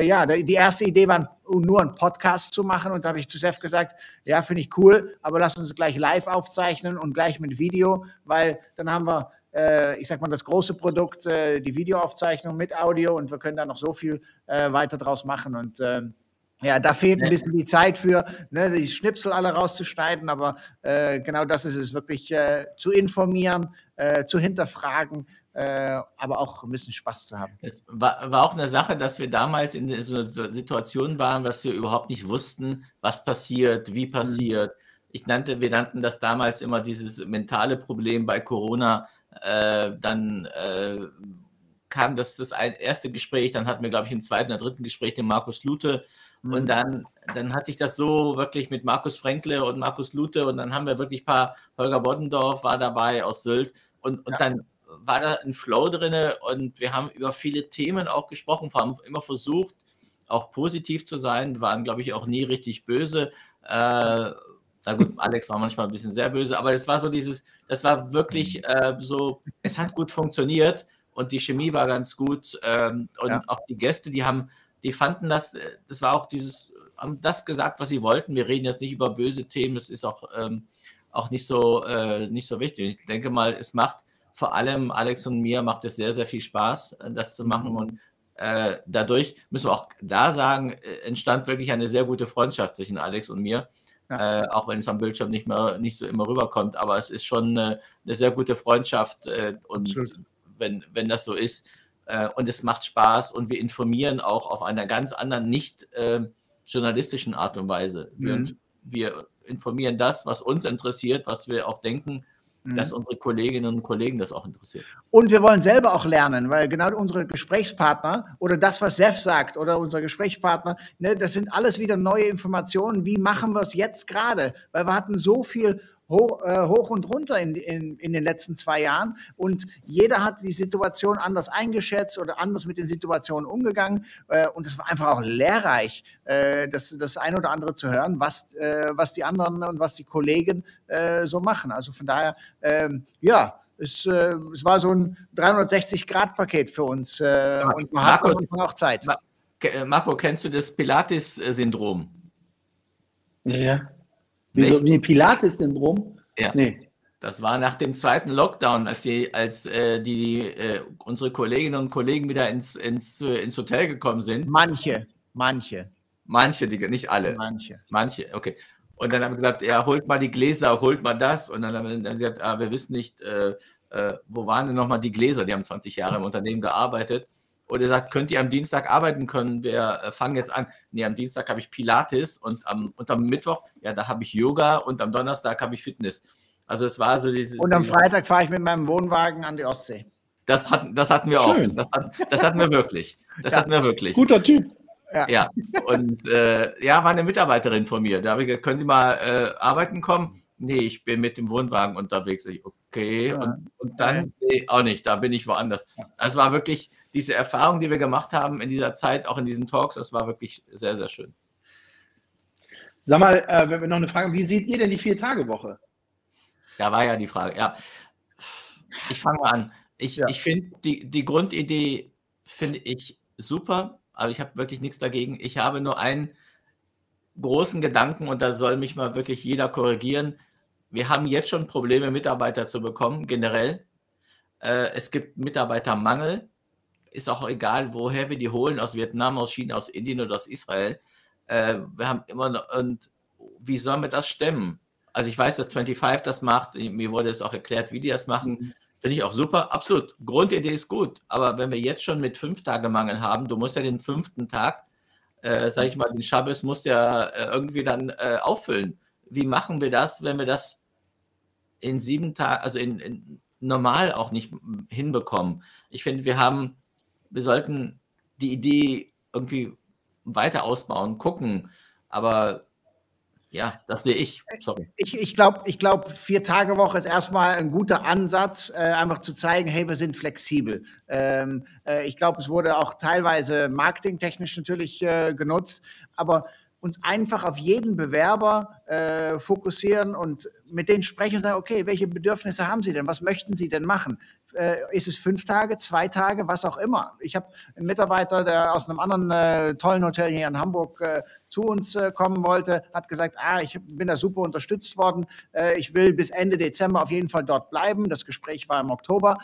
ja, die erste Idee war, nur einen Podcast zu machen. Und da habe ich zu Sef gesagt, ja, finde ich cool, aber lass uns gleich live aufzeichnen und gleich mit Video, weil dann haben wir, äh, ich sag mal, das große Produkt, äh, die Videoaufzeichnung mit Audio und wir können da noch so viel äh, weiter draus machen. Und ähm, Ja, da fehlt ein bisschen die Zeit für, ne, die Schnipsel alle rauszuschneiden, aber äh, genau das ist es, wirklich äh, zu informieren, äh, zu hinterfragen, äh, aber auch ein bisschen Spaß zu haben. Es war, war, auch eine Sache, dass wir damals in so einer Situation waren, dass wir überhaupt nicht wussten, was passiert, wie mhm. passiert. Mhm. Ich nannte, wir nannten das damals immer dieses mentale Problem bei Corona. Äh, dann äh, kam das, das erste Gespräch, dann hatten wir, glaube ich, im zweiten oder dritten Gespräch den Markus Lute. Mhm. Und dann, dann hat sich das so wirklich mit Markus Fränkle und Markus Lute und dann haben wir wirklich ein paar, Holger Boddendorf war dabei aus Sylt und, und ja. dann war da ein Flow drin und wir haben über viele Themen auch gesprochen, haben immer versucht, auch positiv zu sein, waren, glaube ich, auch nie richtig böse. Äh, na gut, Alex war manchmal ein bisschen sehr böse, aber es war so dieses, das war wirklich äh, so, es hat gut funktioniert und die Chemie war ganz gut ähm, und ja. auch die Gäste, die haben, die fanden das, das war auch dieses, haben das gesagt, was sie wollten. Wir reden jetzt nicht über böse Themen, das ist auch, ähm, auch nicht so, äh, nicht so wichtig. Ich denke mal, es macht vor allem Alex und mir macht es sehr, sehr viel Spaß, äh, das zu machen. Mhm. Und äh, dadurch müssen wir auch da sagen, äh, entstand wirklich eine sehr gute Freundschaft zwischen Alex und mir. Ja. Äh, auch wenn es am Bildschirm nicht mehr nicht so immer rüberkommt, aber es ist schon eine, eine sehr gute Freundschaft äh, und wenn, wenn das so ist äh, und es macht Spaß und wir informieren auch auf einer ganz anderen, nicht journalistischen Art und Weise. Mhm. Wir, wir informieren das, was uns interessiert, was wir auch denken, dass mhm. unsere Kolleginnen und Kollegen das auch interessiert. Und wir wollen selber auch lernen, weil genau unsere Gesprächspartner oder das, was Sef sagt oder unser Gesprächspartner, ne, das sind alles wieder neue Informationen. Wie machen wir es jetzt gerade? Weil wir hatten so viel hoch, äh, hoch und runter in, in, in den letzten zwei Jahren. Und jeder hat die Situation anders eingeschätzt oder anders mit den Situationen umgegangen. Äh, und es war einfach auch lehrreich, äh, das, das ein oder andere zu hören, was, äh, was die anderen und was die Kollegen äh, so machen. Also von daher, ähm, ja, es, äh, es, war so ein 360-Grad-Paket für uns. Äh, und man Marco, hat auch Zeit. Marco, kennst du das Pilates-Syndrom? Ja. Wie, so, wie Pilates-Syndrom? Ja. Nee. Das war nach dem zweiten Lockdown, als, die, als äh, die, äh, unsere Kolleginnen und Kollegen wieder ins, ins, ins Hotel gekommen sind. Manche, manche. Manche, die, nicht alle. Manche. Manche, okay. Und dann haben wir gesagt, ja, holt mal die Gläser, holt mal das. Und dann haben wir dann gesagt, ah, wir wissen nicht, äh, äh wo waren denn nochmal die Gläser? Die haben 20 Jahre im Unternehmen gearbeitet. Und er sagt, könnt ihr am Dienstag arbeiten können? Wir äh, fangen jetzt an. Nee, am Dienstag habe ich Pilates und am, und am Mittwoch, ja, da habe ich Yoga und am Donnerstag habe ich Fitness. Also es war so dieses. Und am Freitag fahre ich mit meinem Wohnwagen an die Ostsee. Das, hat, das hatten wir Schön. auch. Das, hat, das hatten wir wirklich. Das ja. hatten wir wirklich. Guter Typ. Ja. ja. Und äh, ja, war eine Mitarbeiterin von mir. Da habe ich gesagt, können Sie mal äh, arbeiten kommen? Nee, ich bin mit dem Wohnwagen unterwegs. Ich, okay. Ja. Und, und, dann, nee, auch nicht, da bin ich woanders. Es war wirklich, diese Erfahrung, die wir gemacht haben in dieser Zeit, auch in diesen Talks, das war wirklich sehr, sehr schön. Sag mal, äh, wenn wir noch eine Frage, wie seht ihr denn die Vier-Tage-Woche? Da war ja die Frage, ja. Ich fange mal an. Ich, ja. ich finde die, die Grundidee finde ich super, aber ich habe wirklich nichts dagegen. Ich habe nur einen großen Gedanken und da soll mich mal wirklich jeder korrigieren. Wir haben jetzt schon Probleme, Mitarbeiter zu bekommen, generell. Äh, es gibt Mitarbeitermangel ist auch egal, woher wir die holen, aus Vietnam, aus China, aus Indien oder aus Israel. Äh, wir haben immer noch, und wie sollen wir das stemmen? Also ich weiß, dass 25 das macht, mir wurde es auch erklärt, wie die das machen. Mhm. Finde ich auch super, absolut. Grundidee ist gut, aber wenn wir jetzt schon mit fünf Tage Mangel haben, du musst ja den fünften Tag, äh, sage ich mal, den Schabbos musst ja äh, irgendwie dann äh, auffüllen. Wie machen wir das, wenn wir das in sieben Tagen, also in, in normal auch nicht hinbekommen? Ich finde, wir haben wir sollten die Idee irgendwie weiter ausbauen, gucken. Aber ja, das sehe ich. Sorry. Ich, ich glaube, ich glaub, vier Tage Woche ist erstmal ein guter Ansatz, äh, einfach zu zeigen, hey, wir sind flexibel. Ähm, äh, ich glaube, es wurde auch teilweise marketingtechnisch natürlich äh, genutzt, aber uns einfach auf jeden Bewerber äh, fokussieren und mit denen sprechen und sagen, okay, welche Bedürfnisse haben Sie denn? Was möchten Sie denn machen? Äh, ist es fünf Tage, zwei Tage, was auch immer. Ich habe einen Mitarbeiter, der aus einem anderen äh, tollen Hotel hier in Hamburg äh, zu uns äh, kommen wollte, hat gesagt, ah, ich bin da super unterstützt worden. Äh, ich will bis Ende Dezember auf jeden Fall dort bleiben. Das Gespräch war im Oktober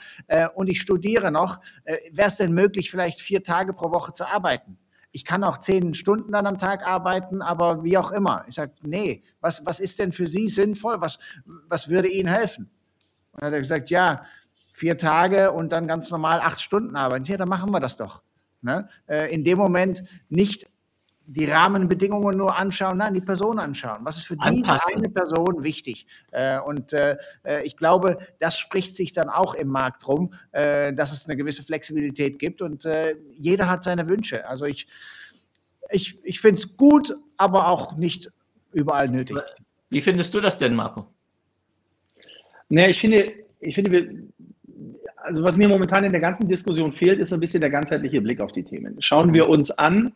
und ich studiere noch. Wäre es denn möglich, vielleicht vier Tage pro Woche zu arbeiten? Ich kann auch zehn Stunden dann am Tag arbeiten, aber wie auch immer. Ich sage, nee, was, was ist denn für Sie sinnvoll? Was, was würde Ihnen helfen? Und dann hat er gesagt, ja, vier Tage und dann ganz normal acht Stunden arbeiten. Ja, dann machen wir das doch. Ne? Äh, in dem Moment nicht die Rahmenbedingungen nur anschauen, nein, die Person anschauen. Was ist für diese eine Person wichtig? Äh, und äh, äh, ich glaube, das spricht sich dann auch im Markt rum, äh, dass es eine gewisse Flexibilität gibt und jeder hat seine Wünsche. Also ich, ich, ich finde es gut, aber auch nicht überall nötig. Wie findest du das denn, Marco? Nee, ich finde, ich finde, wir, also was mir momentan in der ganzen Diskussion fehlt, ist ein bisschen der ganzheitliche Blick auf die Themen. Schauen wir uns an,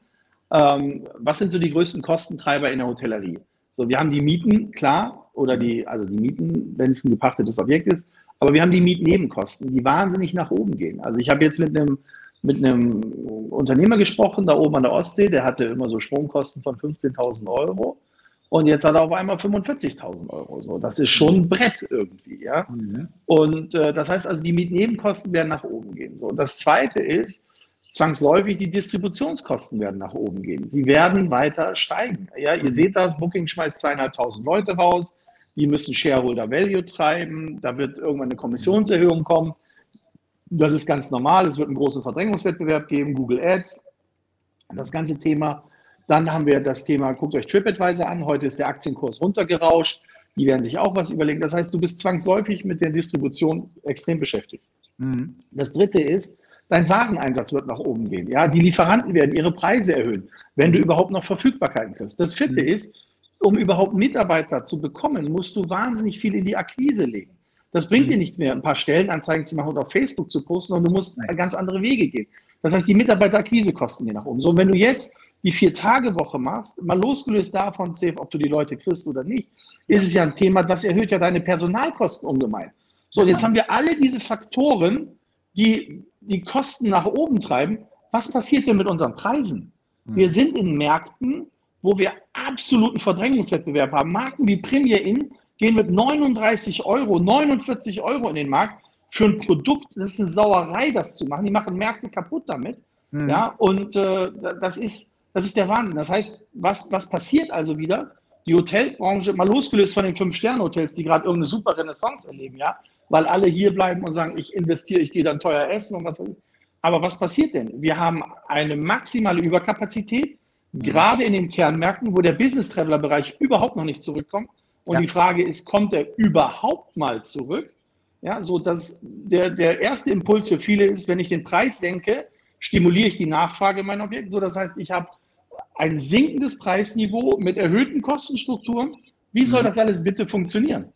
ähm, was sind so die größten Kostentreiber in der Hotellerie? So, wir haben die Mieten, klar, oder die, also die Mieten, wenn es ein gepachtetes Objekt ist, aber wir haben die Mietnebenkosten, die wahnsinnig nach oben gehen. Also ich habe jetzt mit einem mit einem Unternehmer gesprochen, da oben an der Ostsee, der hatte immer so Stromkosten von 15.000 Euro und jetzt hat er auf einmal 45.000 Euro. So, das ist schon ein Brett irgendwie, ja. Mhm. Und äh, das heißt also, die Mietnebenkosten werden nach oben gehen. So, das Zweite ist, zwangsläufig die Distributionskosten werden nach oben gehen. Sie werden weiter steigen. Ja, ihr seht das, Booking schmeißt zweieinhalbtausend Leute raus, die müssen Shareholder Value treiben, da wird irgendwann eine Kommissionserhöhung kommen. Das ist ganz normal, es wird einen großen Verdrängungswettbewerb geben, Google Ads, das ganze Thema. Dann haben wir das Thema, guckt euch TripAdvisor an, heute ist der Aktienkurs runtergerauscht, die werden sich auch was überlegen. Das heißt, du bist zwangsläufig mit der Distribution extrem beschäftigt. Mhm. Das dritte ist, dein Wareneinsatz wird nach oben gehen. Ja, die Lieferanten werden ihre Preise erhöhen, wenn du überhaupt noch Verfügbarkeiten kriegst. Das vierte mhm. ist, um überhaupt Mitarbeiter zu bekommen, musst du wahnsinnig viel in die Akquise legen. Das bringt mhm. dir nichts mehr, ein paar Stellenanzeigen zu machen oder auf Facebook zu posten, sondern du musst ganz andere Wege gehen. Das heißt, die Mitarbeiterakquise kosten dir nach oben. So, und wenn du jetzt die Vier-Tage-Woche machst, mal losgelöst davon, safe, ob du die Leute kriegst oder nicht, ist es ja ein Thema, das erhöht ja deine Personalkosten ungemein. So, jetzt haben wir alle diese Faktoren, die die Kosten nach oben treiben, was passiert denn mit unseren Preisen? Hm. Wir sind in Märkten, wo wir absoluten Verdrängungswettbewerb haben. Marken wie Premier Inn gehen mit 39 Euro, 49 Euro in den Markt für ein Produkt. Das ist eine Sauerei, das zu machen. Die machen Märkte kaputt damit. Mhm. Ja, und äh, das, ist, das ist der Wahnsinn. Das heißt, was, was passiert also wieder? Die Hotelbranche, mal losgelöst von den Fünf-Sterne-Hotels, die gerade irgendeine super Renaissance erleben, ja, weil alle hier bleiben und sagen, ich investiere, ich gehe dann teuer essen und was. Aber was passiert denn? Wir haben eine maximale Überkapazität, mhm. gerade in den Kernmärkten, wo der Business-Traveler-Bereich überhaupt noch nicht zurückkommt. Und ja. die Frage ist, kommt er überhaupt mal zurück? Ja, so dass der, der erste Impuls für viele ist, wenn ich den Preis senke, stimuliere ich die Nachfrage in meinem Objekt. So, das heißt, ich habe ein sinkendes Preisniveau mit erhöhten Kostenstrukturen. Wie soll mhm. das alles bitte funktionieren?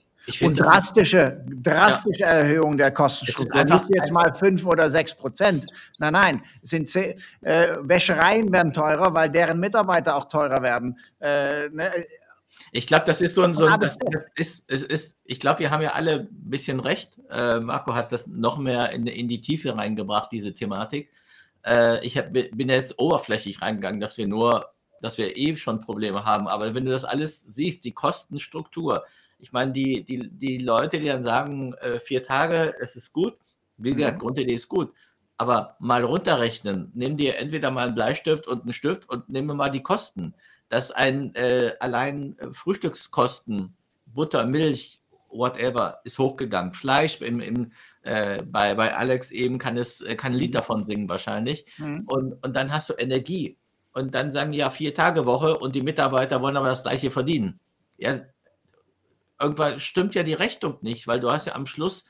Und drastische, drastische ja. Erhöhung der Kostenstruktur. Nicht jetzt mal fünf oder sechs Prozent. Nein, nein, sind äh, Wäschereien werden teurer, weil deren Mitarbeiter auch teurer werden. Äh, ne? Ich glaube, das ist so ein, so ein das, das ist, es ist, ich glaube, wir haben ja alle ein bisschen recht. Äh, Marco hat das noch mehr in, in die Tiefe reingebracht, diese Thematik. Äh, ich hab, bin jetzt oberflächlich reingegangen, dass wir nur, dass wir eh schon Probleme haben. Aber wenn du das alles siehst, die Kostenstruktur, ich meine, die, die, die Leute, die dann sagen, äh, vier Tage, es ist gut, wie gesagt, mhm. Grundidee ist gut, aber mal runterrechnen, nimm dir entweder mal einen Bleistift und einen Stift und nimm mal die Kosten. Dass ein äh, allein äh, Frühstückskosten, Butter, Milch, whatever, ist hochgegangen. Fleisch im, im, äh, bei, bei Alex eben kann es äh, kann ein Lied davon singen wahrscheinlich. Mhm. Und, und dann hast du Energie. Und dann sagen die ja vier Tage Woche und die Mitarbeiter wollen aber das gleiche verdienen. Ja, irgendwann stimmt ja die Rechnung nicht, weil du hast ja am Schluss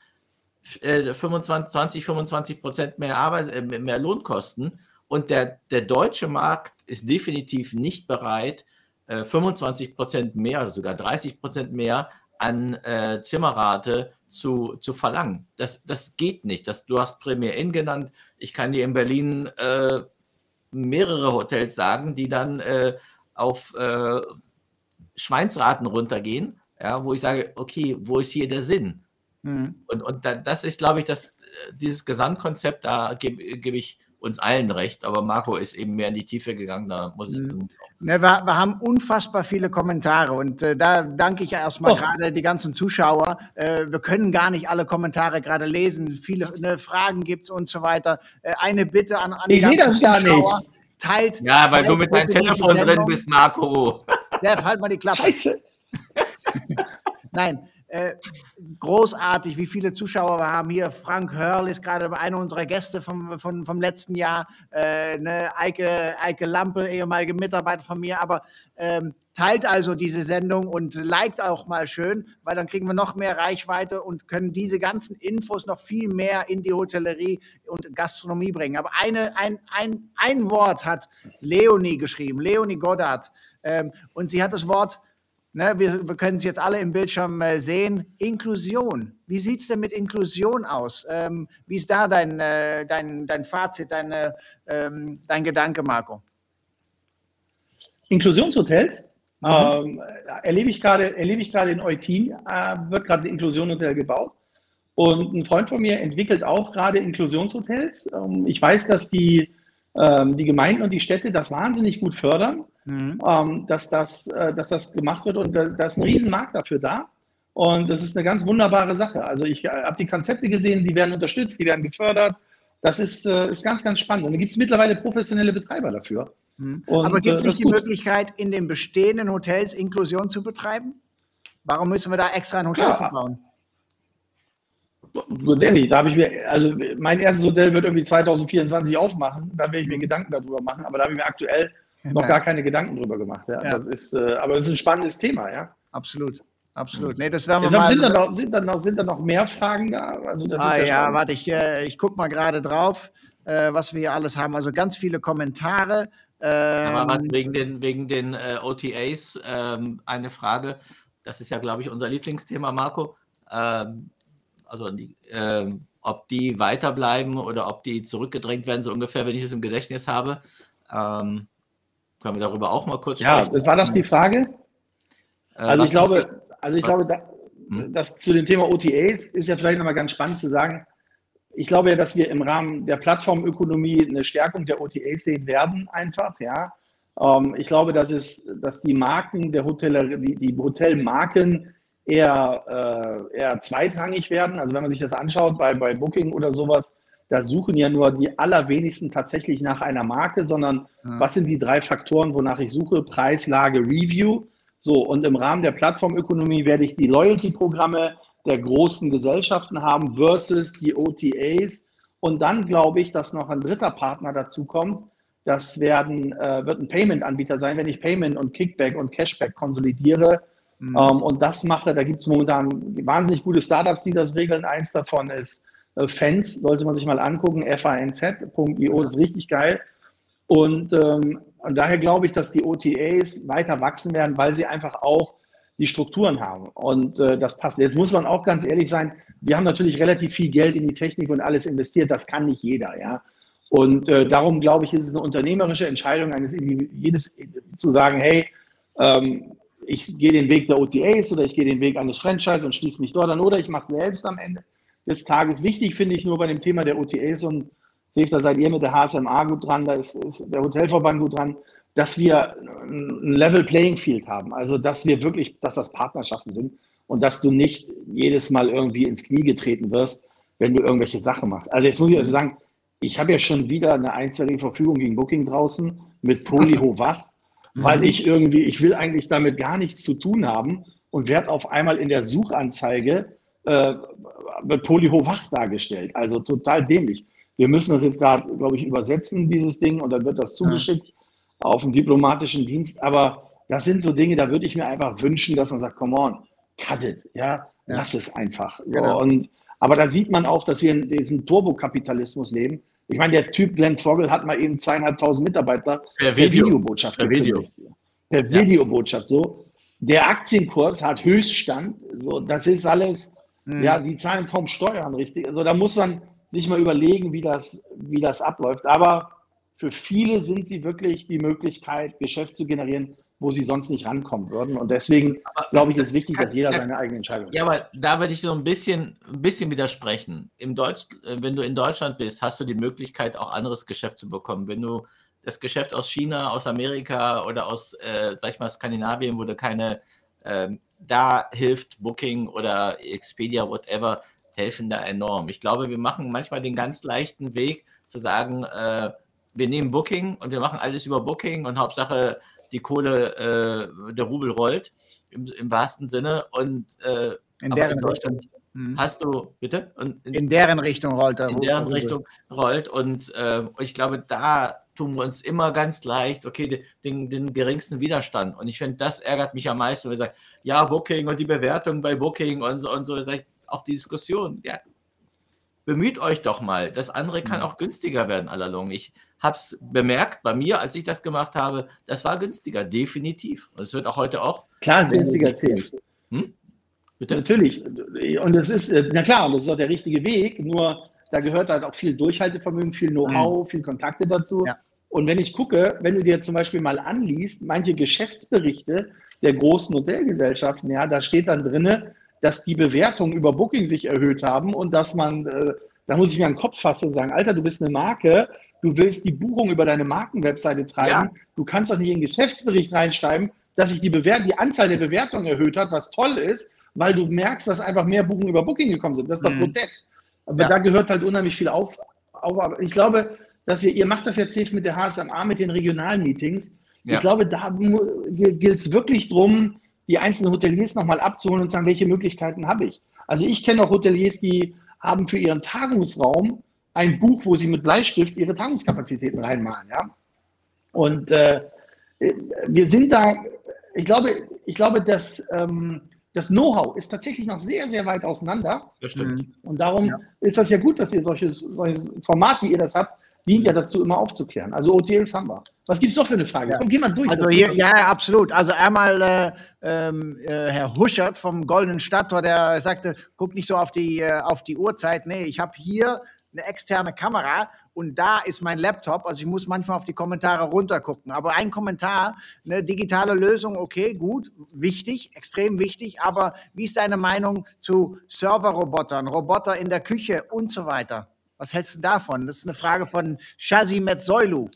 äh, 25, 20, 25 Prozent mehr Arbeit, äh, mehr Lohnkosten und der, der deutsche Markt ist definitiv nicht bereit, äh, 25 Prozent mehr, oder sogar 30 Prozent mehr an äh, Zimmerrate zu, zu verlangen. Das, das geht nicht. Das, du hast Premier Inn genannt. Ich kann dir in Berlin äh, mehrere Hotels sagen, die dann äh, auf äh, Schweinsraten runtergehen ja, wo ich sage, okay, wo ist hier der Sinn? Mhm. Und, und da, das ist, glaube ich, das, dieses Gesamtkonzept, da gebe geb ich uns allen recht, aber Marco ist eben mehr in die Tiefe gegangen, da muss ich. Mhm. Ne, wir, wir, haben unfassbar viele Kommentare und äh, da danke ich erstmal oh. gerade die ganzen Zuschauer. Äh, wir können gar nicht alle Kommentare gerade lesen, viele ne, Fragen gibt es und so weiter. Äh, eine Bitte an, an Ich sehe das gar nicht. teilt. Ja, weil du mit deinem Telefon drin bist, Marco. Sepp, halt mal die Klappe. Scheiße. Nein, äh, großartig, wie viele Zuschauer wir haben hier. Frank Hörl ist gerade einer unserer Gäste vom, vom, vom letzten Jahr. Äh, ne, Eike, Eike Lampe, ehemalige Mitarbeiter von mir. Aber ähm, teilt also diese Sendung und liked auch mal schön, weil dann kriegen wir noch mehr Reichweite und können diese ganzen Infos noch viel mehr in die Hotellerie und Gastronomie bringen. Aber eine, ein, ein, ein Wort hat Leonie geschrieben, Leonie Goddard. Ähm, und sie hat das Wort Ne, wir, wir können es jetzt alle im Bildschirm äh, sehen. Inklusion. Wie sieht es denn mit Inklusion aus? Ähm, wie ist da dein, äh, dein, dein Fazit, deine, ähm, dein Gedanke, Marco? Inklusionshotels Mhm. ähm, erlebe ich gerade erlebe ich gerade in Eutin, äh, wird gerade ein Inklusionhotel gebaut. Und ein Freund von mir entwickelt auch gerade Inklusionshotels. Ähm, ich weiß, dass die, ähm, die Gemeinden und die Städte das wahnsinnig gut fördern, Mhm. ähm, dass, das, äh, dass das gemacht wird und da, da ist ein Riesenmarkt dafür da. Und das ist eine ganz wunderbare Sache. Also ich äh, habe die Konzepte gesehen, die werden unterstützt, die werden gefördert. Das ist, äh, ist ganz, ganz spannend. Und da gibt es mittlerweile professionelle Betreiber dafür. Mhm. Und, Aber gibt es äh, nicht die gut. Möglichkeit, in den bestehenden Hotels Inklusion zu betreiben? Warum müssen wir da extra ein Hotel Ja. bauen? Ganz ehrlich, da habe ich mir, also mein erstes Hotel wird irgendwie 2024 aufmachen, da werde ich mir Gedanken darüber machen, aber da habe ich mir aktuell noch gar keine Gedanken drüber gemacht. Ja. Ja. Das ist, äh, aber es ist ein spannendes Thema, ja. Absolut, absolut. Nee, das werden wir Deshalb mal. sind da, noch, sind, da noch, sind da noch mehr Fragen da. Also das ah ist ja, ja, warte, ich, äh, ich gucke mal gerade drauf, äh, was wir hier alles haben. Also ganz viele Kommentare. Aber was Ähm, wegen den, wegen den äh, OTAs ähm, eine Frage. Das ist ja, glaube ich, unser Lieblingsthema, Marco. Ähm, also die, ähm, ob die weiterbleiben oder ob die zurückgedrängt werden, so ungefähr, wenn ich es im Gedächtnis habe. Ähm, können wir darüber auch mal kurz ja, sprechen? das war das die Frage? Äh, Also ich glaube, also ich was- glaube, da, Hm? das zu dem Thema OTAs ist ja vielleicht nochmal ganz spannend zu sagen. Ich glaube ja, dass wir im Rahmen der Plattformökonomie eine Stärkung der OTAs sehen werden, einfach, ja. Ähm, ich glaube, dass es, dass die Marken der Hotellerie, die, die Hotelmarken eher, äh, eher zweitrangig werden. Also wenn man sich das anschaut bei, bei Booking oder sowas, da suchen ja nur die allerwenigsten tatsächlich nach einer Marke, sondern Ja. was sind die drei Faktoren, wonach ich suche? Preis, Lage, Review. So, und im Rahmen der Plattformökonomie werde ich die Loyalty-Programme der großen Gesellschaften haben versus die OTAs. Und dann glaube ich, dass noch ein dritter Partner dazu kommt. Das werden, äh, wird ein Payment-Anbieter sein, wenn ich Payment und Kickback und Cashback konsolidiere. Mhm. Ähm, und das mache, da gibt es momentan wahnsinnig gute Startups, die das regeln. Eins davon ist Fans, sollte man sich mal angucken, fanz.io, das ist richtig geil. Und, ähm, und daher glaube ich, dass die OTAs weiter wachsen werden, weil sie einfach auch die Strukturen haben. Und äh, das passt. Jetzt muss man auch ganz ehrlich sein, wir haben natürlich relativ viel Geld in die Technik und alles investiert. Das kann nicht jeder, ja. Und äh, darum glaube ich, ist es eine unternehmerische Entscheidung eines jedes zu sagen, hey, ähm, ich gehe den Weg der OTAs oder ich gehe den Weg eines Franchise und schließe mich dort an oder ich mache selbst am Ende des Tages. Wichtig finde ich nur bei dem Thema der OTAs und sehe ich, da seid ihr mit der HSMA gut dran, da ist, ist der Hotelverband gut dran, dass wir ein Level Playing Field haben. Also, dass wir wirklich, dass das Partnerschaften sind und dass du nicht jedes Mal irgendwie ins Knie getreten wirst, wenn du irgendwelche Sachen machst. Also, jetzt muss ich euch sagen, ich habe ja schon wieder eine einstweilige Verfügung gegen Booking draußen mit Polyho wach, weil ich irgendwie, ich will eigentlich damit gar nichts zu tun haben und werde auf einmal in der Suchanzeige äh, wird Polyho wach dargestellt. Also total dämlich. Wir müssen das jetzt gerade, glaube ich, übersetzen, dieses Ding, und dann wird das zugeschickt auf den diplomatischen Dienst. Aber das sind so Dinge, da würde ich mir einfach wünschen, dass man sagt, come on, cut it, ja, Ja. lass es einfach. So, Genau. und, aber da sieht man auch, dass wir in diesem Turbokapitalismus leben. Ich meine, der Typ Glenn Vogel hat mal eben zweieinhalbtausend Mitarbeiter Per per Video. Videobotschaft Per Video. Per Videobotschaft, so. Der Aktienkurs hat Höchststand, so, das ist alles, Mhm. ja, die zahlen kaum Steuern, richtig. Also da muss man sich mal überlegen, wie das, wie das abläuft. Aber für viele sind sie wirklich die Möglichkeit, Geschäft zu generieren, wo sie sonst nicht rankommen würden. Und deswegen glaube ich, ist wichtig, dass jeder seine eigene Entscheidung Ja, aber da würde ich so ein bisschen, ein bisschen widersprechen. Im Deutsch, äh, wenn du in Deutschland bist, hast du die Möglichkeit, auch anderes Geschäft zu bekommen. Wenn du das Geschäft aus China, aus Amerika oder aus, äh, sag ich mal, Skandinavien, wo du keine, ähm, da hilft Booking oder Expedia, whatever, helfen da enorm. Ich glaube, wir machen manchmal den ganz leichten Weg zu sagen, äh, wir nehmen Booking und wir machen alles über Booking und Hauptsache die Kohle, äh, der Rubel rollt im, im wahrsten Sinne und äh, in deren Richtung. Mhm. Hast du, bitte? In, in, deren Richtung rollt er. In deren Rubel. Richtung rollt und äh, ich glaube, da tun wir uns immer ganz leicht, okay, den, den geringsten Widerstand. Und ich finde, das ärgert mich am meisten, wenn wir sagen, ja, Booking und die Bewertung bei Booking und so und so. Auch die Diskussion, ja, bemüht euch doch mal. Das andere kann mhm. auch günstiger werden, allalong. Ich habe es bemerkt bei mir, als ich das gemacht habe, das war günstiger, definitiv. Und es wird auch heute auch. Klar, es günstiger zählt. Hm? Bitte? Natürlich. Und es ist, äh, na klar, das ist auch der richtige Weg, nur da gehört halt auch viel Durchhaltevermögen, viel Know-how, mhm. viel Kontakte dazu. Ja. Und wenn ich gucke, wenn du dir zum Beispiel mal anliest, manche Geschäftsberichte der großen Hotelgesellschaften, ja, da steht dann drin, dass die Bewertungen über Booking sich erhöht haben und dass man, äh, da muss ich mir einen Kopf fassen und sagen, Alter, du bist eine Marke, du willst die Buchung über deine Markenwebseite treiben, ja. du kannst doch nicht in den Geschäftsbericht reinschreiben, dass sich die, Bewert die Anzahl der Bewertungen erhöht hat, was toll ist, weil du merkst, dass einfach mehr Buchungen über Booking gekommen sind. Das ist doch mhm. grotesk. Aber ja. da gehört halt unheimlich viel auf. auf ich glaube, dass wir, ihr macht das jetzt safe mit der HSMA, mit den regionalen Meetings. Ja. Ich glaube, da gilt es wirklich darum, die einzelnen Hoteliers nochmal abzuholen und zu sagen, welche Möglichkeiten habe ich. Also ich kenne auch Hoteliers, die haben für ihren Tagungsraum ein Buch, wo sie mit Bleistift ihre Tagungskapazitäten reinmalen. Ja? Und äh, wir sind da, ich glaube, ich glaube, dass ähm, das Know-how ist tatsächlich noch sehr, sehr weit auseinander. Das stimmt. Und darum ja. ist das ja gut, dass ihr solches, solches Format, wie ihr das habt, dient ja dazu, immer aufzuklären. Also OTLs haben wir. Was gibt es noch für eine Frage? Ja. Komm, geh mal durch. Also hier, ja, absolut. Also einmal äh, ähm, äh, Herr Huschert vom Goldenen Stadttor, der sagte, guck nicht so auf die, äh, auf die Uhrzeit. Nee, ich habe hier eine externe Kamera und da ist mein Laptop. Also ich muss manchmal auf die Kommentare runtergucken. Aber ein Kommentar, eine digitale Lösung, okay, gut, wichtig, extrem wichtig. Aber wie ist deine Meinung zu Serverrobotern, Roboter in der Küche und so weiter? Was hältst du davon? Das ist eine Frage von Shazi Metzoilu.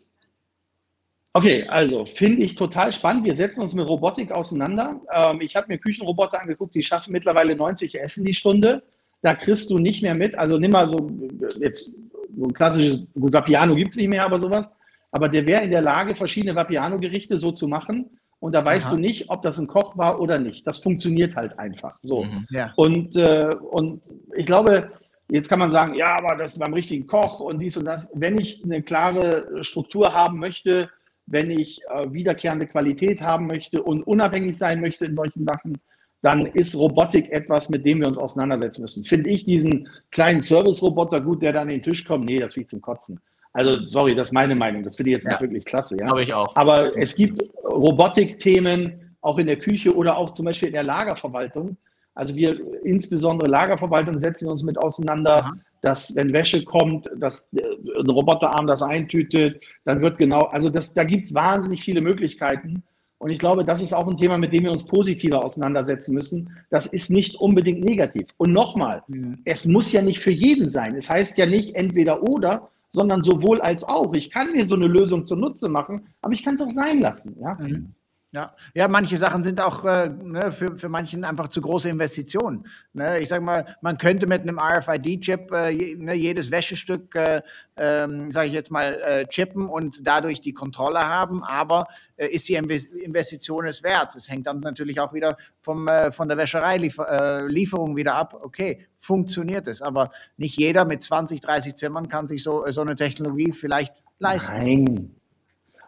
Okay, also finde ich total spannend. Wir setzen uns mit Robotik auseinander. Ähm, ich habe mir Küchenroboter angeguckt, die schaffen mittlerweile 90 Essen die Stunde. Da kriegst du nicht mehr mit. Also nimm mal so jetzt so ein klassisches, gut, Vapiano gibt es nicht mehr, aber sowas. Aber der wäre in der Lage, verschiedene Vapiano-Gerichte so zu machen. Und da weißt Aha. du nicht, ob das ein Koch war oder nicht. Das funktioniert halt einfach so. Mhm, ja. und, äh, und ich glaube, Jetzt kann man sagen, ja, aber das ist beim richtigen Koch und dies und das. Wenn ich eine klare Struktur haben möchte, wenn ich äh, wiederkehrende Qualität haben möchte und unabhängig sein möchte in solchen Sachen, dann ist Robotik etwas, mit dem wir uns auseinandersetzen müssen. Finde ich diesen kleinen Service-Roboter gut, der dann an den Tisch kommt? Nee, das finde ich zum Kotzen. Also, sorry, das ist meine Meinung. Das finde ich jetzt ja. nicht wirklich klasse. Ja? Glaube ich auch. Aber es gibt Robotik-Themen auch in der Küche oder auch zum Beispiel in der Lagerverwaltung, also wir, insbesondere Lagerverwaltung, setzen uns mit auseinander, Aha. dass wenn Wäsche kommt, dass ein Roboterarm das eintütet, dann wird genau, also das, da gibt es wahnsinnig viele Möglichkeiten. Und ich glaube, das ist auch ein Thema, mit dem wir uns positiver auseinandersetzen müssen. Das ist nicht unbedingt negativ. Und nochmal, mhm. es muss ja nicht für jeden sein. Es heißt ja nicht entweder oder, sondern sowohl als auch. Ich kann mir so eine Lösung zunutze machen, aber ich kann es auch sein lassen. Ja? Mhm. Ja, ja, manche Sachen sind auch äh, ne, für, für manchen einfach zu große Investitionen. Ne? Ich sage mal, man könnte mit einem RFID-Chip äh, je, ne, jedes Wäschestück, äh, ähm, sage ich jetzt mal, äh, chippen und dadurch die Kontrolle haben, aber äh, ist die Investition es wert? Es hängt dann natürlich auch wieder vom, äh, von der Wäschereilieferung wieder ab. Okay, funktioniert es, aber nicht jeder mit 20, 30 Zimmern kann sich so, so eine Technologie vielleicht leisten. Nein,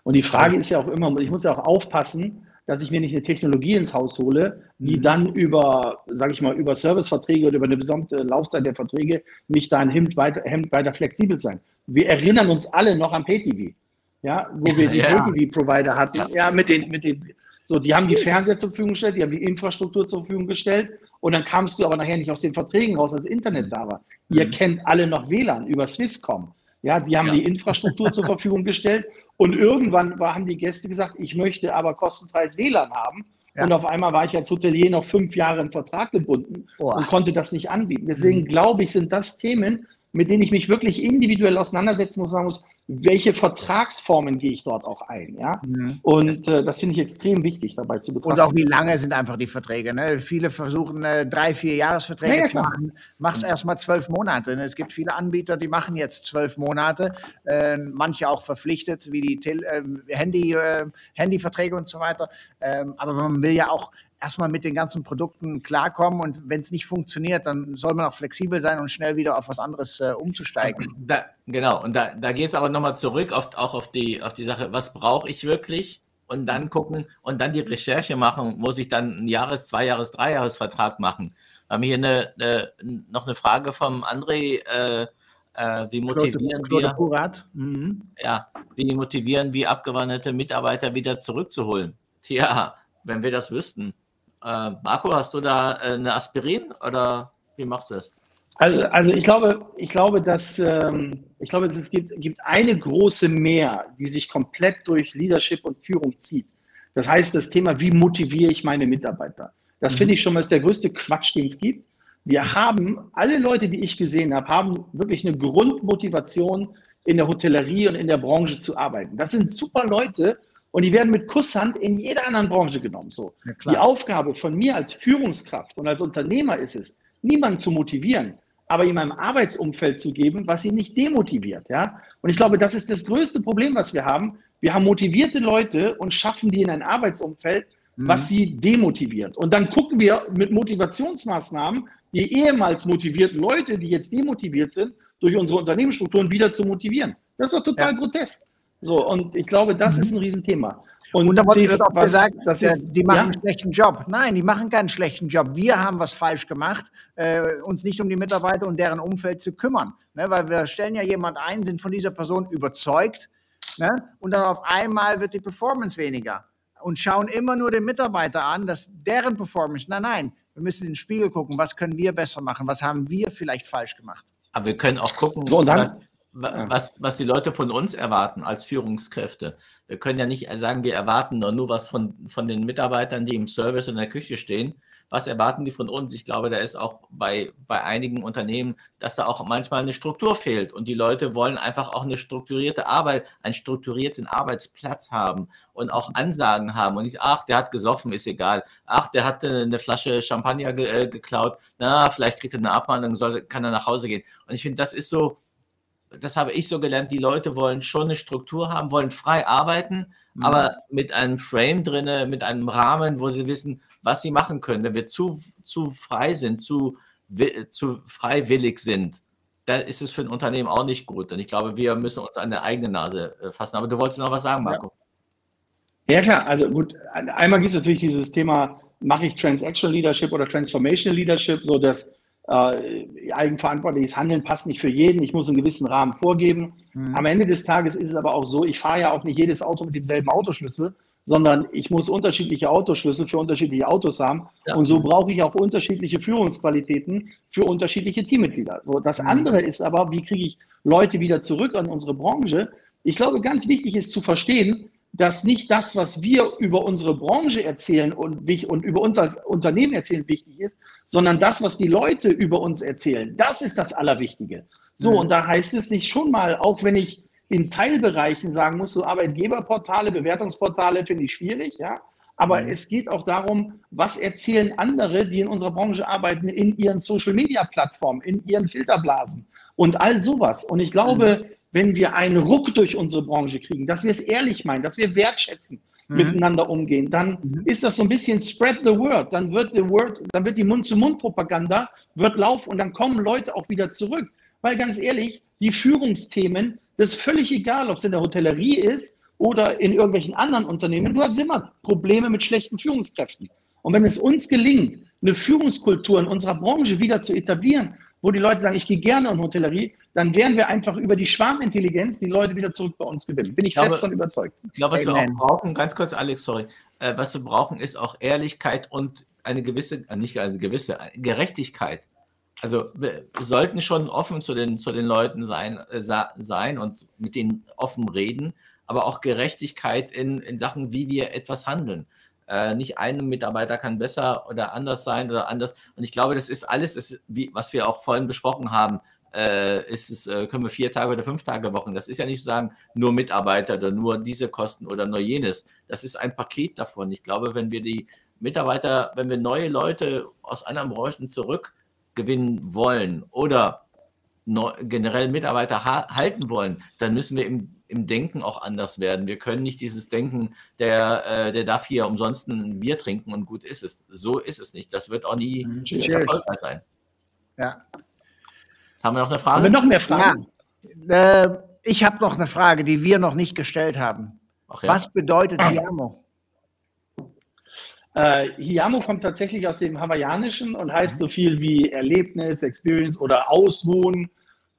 und die Frage ist ja auch immer, ich muss ja auch aufpassen, dass ich mir nicht eine Technologie ins Haus hole, die mhm. dann über, sage ich mal, über Serviceverträge oder über eine gesamte Laufzeit der Verträge mich da ein Hemd weiter, Hemd weiter flexibel sein. Wir erinnern uns alle noch an PayTV, ja, wo wir die ja. PayTV-Provider hatten. Ja. ja, mit den, mit den, so, die haben die Fernseher zur Verfügung gestellt, die haben die Infrastruktur zur Verfügung gestellt und dann kamst du aber nachher nicht aus den Verträgen raus, als Internet da war. Mhm. Ihr kennt alle noch WLAN über Swisscom. Ja, die haben ja. die Infrastruktur zur Verfügung gestellt und irgendwann war, haben die Gäste gesagt, ich möchte aber kostenfreies WLAN haben. Ja. Und auf einmal war ich als Hotelier noch fünf Jahre im Vertrag gebunden Boah. und konnte das nicht anbieten. Deswegen mhm. glaube ich, sind das Themen, mit denen ich mich wirklich individuell auseinandersetzen muss, sagen muss, welche Vertragsformen gehe ich dort auch ein. Ja? Mhm. Und äh, das finde ich extrem wichtig dabei zu betrachten. Und auch wie lange sind einfach die Verträge. Ne? Viele versuchen äh, drei, vier Jahresverträge ja, zu machen. Macht mhm. erst mal zwölf Monate. Ne? Es gibt viele Anbieter, die machen jetzt zwölf Monate. Äh, manche auch verpflichtet, wie die Til ähm, Handy, äh, Handyverträge und so weiter. Ähm, aber man will ja auch erstmal mit den ganzen Produkten klarkommen und wenn es nicht funktioniert, dann soll man auch flexibel sein und schnell wieder auf was anderes äh, umzusteigen. Da, genau, und da, da geht es aber nochmal zurück auf, auch auf die, auf die Sache, was brauche ich wirklich? Und dann gucken und dann die Recherche machen, muss ich dann einen Jahres-, Zwei-, Jahres-, Drei-Jahres-Vertrag machen. Wir haben hier eine, eine, noch eine Frage vom André. Äh, äh, wie motivieren Claude, Claude wir, mhm. ja, wie motivieren wir abgewanderte Mitarbeiter wieder zurückzuholen? Tja, wenn wir das wüssten. Äh, Marco, hast du da äh, eine Aspirin oder wie machst du das? Also, also ich glaube, ich glaube, dass ähm, ich glaube, es gibt, gibt eine große Mehr, die sich komplett durch Leadership und Führung zieht. Das heißt, das Thema, wie motiviere ich meine Mitarbeiter? Das mhm. finde ich schon mal ist der größte Quatsch, den es gibt. Wir haben, alle Leute, die ich gesehen habe, haben wirklich eine Grundmotivation, in der Hotellerie und in der Branche zu arbeiten. Das sind super Leute und die werden mit Kusshand in jeder anderen Branche genommen. So. Ja, die Aufgabe von mir als Führungskraft und als Unternehmer ist es, niemanden zu motivieren, aber ihm ein Arbeitsumfeld zu geben, was ihn nicht demotiviert. Ja? Und ich glaube, das ist das größte Problem, was wir haben. Wir haben motivierte Leute und schaffen die in ein Arbeitsumfeld, mhm. was sie demotiviert. Und dann gucken wir mit Motivationsmaßnahmen die ehemals motivierten Leute, die jetzt demotiviert sind, durch unsere Unternehmensstrukturen wieder zu motivieren. Das ist doch total ja. grotesk. So, und ich glaube, das mhm. ist ein Riesenthema. Und, und da wird auch was, gesagt, das ist, die machen ja? einen schlechten Job. Nein, die machen keinen schlechten Job. Wir haben was falsch gemacht, äh, uns nicht um die Mitarbeiter und deren Umfeld zu kümmern. Ne? Weil wir stellen ja jemand ein, sind von dieser Person überzeugt ne? und dann auf einmal wird die Performance weniger und schauen immer nur den Mitarbeiter an, dass deren Performance, nein, nein, wir müssen in den Spiegel gucken, was können wir besser machen, was haben wir vielleicht falsch gemacht. Aber wir können auch gucken, so, was, was, was die Leute von uns erwarten als Führungskräfte. Wir können ja nicht sagen, wir erwarten nur, nur was von, von den Mitarbeitern, die im Service in der Küche stehen. Was erwarten die von uns? Ich glaube, da ist auch bei, bei einigen Unternehmen, dass da auch manchmal eine Struktur fehlt und die Leute wollen einfach auch eine strukturierte Arbeit, einen strukturierten Arbeitsplatz haben und auch Ansagen haben und nicht, ach, der hat gesoffen, ist egal. Ach, der hat eine Flasche Champagner ge äh, geklaut. Na, vielleicht kriegt er eine Abmahnung, soll, kann er nach Hause gehen. Und ich finde, das ist so, das habe ich so gelernt, die Leute wollen schon eine Struktur haben, wollen frei arbeiten, mhm. aber mit einem Frame drin, mit einem Rahmen, wo sie wissen, was sie machen können. Wenn wir zu, zu frei sind, zu, zu freiwillig sind, da ist es für ein Unternehmen auch nicht gut. Und ich glaube, wir müssen uns an der eigene Nase äh, fassen. Aber du wolltest noch was sagen, Marco. Ja, ja klar. Also gut, einmal gibt es natürlich dieses Thema, mache ich Transaction Leadership oder Transformational Leadership, so dass äh, eigenverantwortliches Handeln passt nicht für jeden. Ich muss einen gewissen Rahmen vorgeben. Mhm. Am Ende des Tages ist es aber auch so, ich fahre ja auch nicht jedes Auto mit demselben Autoschlüssel, sondern ich muss unterschiedliche Autoschlüssel für unterschiedliche Autos haben. Ja. Und so brauche ich auch unterschiedliche Führungsqualitäten für unterschiedliche Teammitglieder. So, das mhm. andere ist aber, wie kriege ich Leute wieder zurück an unsere Branche? Ich glaube, ganz wichtig ist zu verstehen, dass nicht das, was wir über unsere Branche erzählen und, und über uns als Unternehmen erzählen, wichtig ist, sondern das, was die Leute über uns erzählen, das ist das Allerwichtige. So, mhm. und da heißt es sich schon mal, auch wenn ich in Teilbereichen sagen muss, so Arbeitgeberportale, Bewertungsportale finde ich schwierig, ja. Aber mhm. es geht auch darum, was erzählen andere, die in unserer Branche arbeiten, in ihren Social-Media-Plattformen, in ihren Filterblasen und all sowas. Und ich glaube, mhm. Wenn wir einen Ruck durch unsere Branche kriegen, dass wir es ehrlich meinen, dass wir wertschätzen, mhm. miteinander umgehen, dann mhm. ist das so ein bisschen spread the word. Dann wird, the word, dann wird die Mund-zu-Mund-Propaganda wird laufen und dann kommen Leute auch wieder zurück. Weil ganz ehrlich, die Führungsthemen, das ist völlig egal, ob es in der Hotellerie ist oder in irgendwelchen anderen Unternehmen. Du hast immer Probleme mit schlechten Führungskräften. Und wenn es uns gelingt, eine Führungskultur in unserer Branche wieder zu etablieren, wo die Leute sagen, ich gehe gerne in Hotellerie, dann werden wir einfach über die Schwarmintelligenz die Leute wieder zurück bei uns gewinnen. Bin ich, ich glaube, fest von überzeugt. Ich glaube, was Amen. wir auch brauchen, ganz kurz, Alex, sorry, äh, was wir brauchen, ist auch Ehrlichkeit und eine gewisse, äh, nicht eine gewisse, Gerechtigkeit. Also wir sollten schon offen zu den, zu den Leuten sein, äh, sein und mit denen offen reden, aber auch Gerechtigkeit in, in Sachen, wie wir etwas handeln. Äh, nicht ein Mitarbeiter kann besser oder anders sein oder anders. Und ich glaube, das ist alles, das, wie, was wir auch vorhin besprochen haben. äh, ist es, äh, können wir vier Tage oder fünf Tage Wochen. Das ist ja nicht so sagen, nur Mitarbeiter oder nur diese Kosten oder nur jenes. Das ist ein Paket davon. Ich glaube, wenn wir die Mitarbeiter, wenn wir neue Leute aus anderen Branchen zurückgewinnen wollen oder neu, generell Mitarbeiter ha halten wollen, dann müssen wir im, im Denken auch anders werden. Wir können nicht dieses Denken, der, äh, der darf hier umsonst ein Bier trinken und gut ist es. So ist es nicht. Das wird auch nie erfolgreich sein. Ja. Haben wir noch eine Frage? Haben wir noch mehr Fragen? Ja. Äh, ich habe noch eine Frage, die wir noch nicht gestellt haben. Ja. Was bedeutet ah. Hiamo? Äh, Hiamo kommt tatsächlich aus dem Hawaiianischen und heißt so viel wie Erlebnis, Experience oder Ausruhen.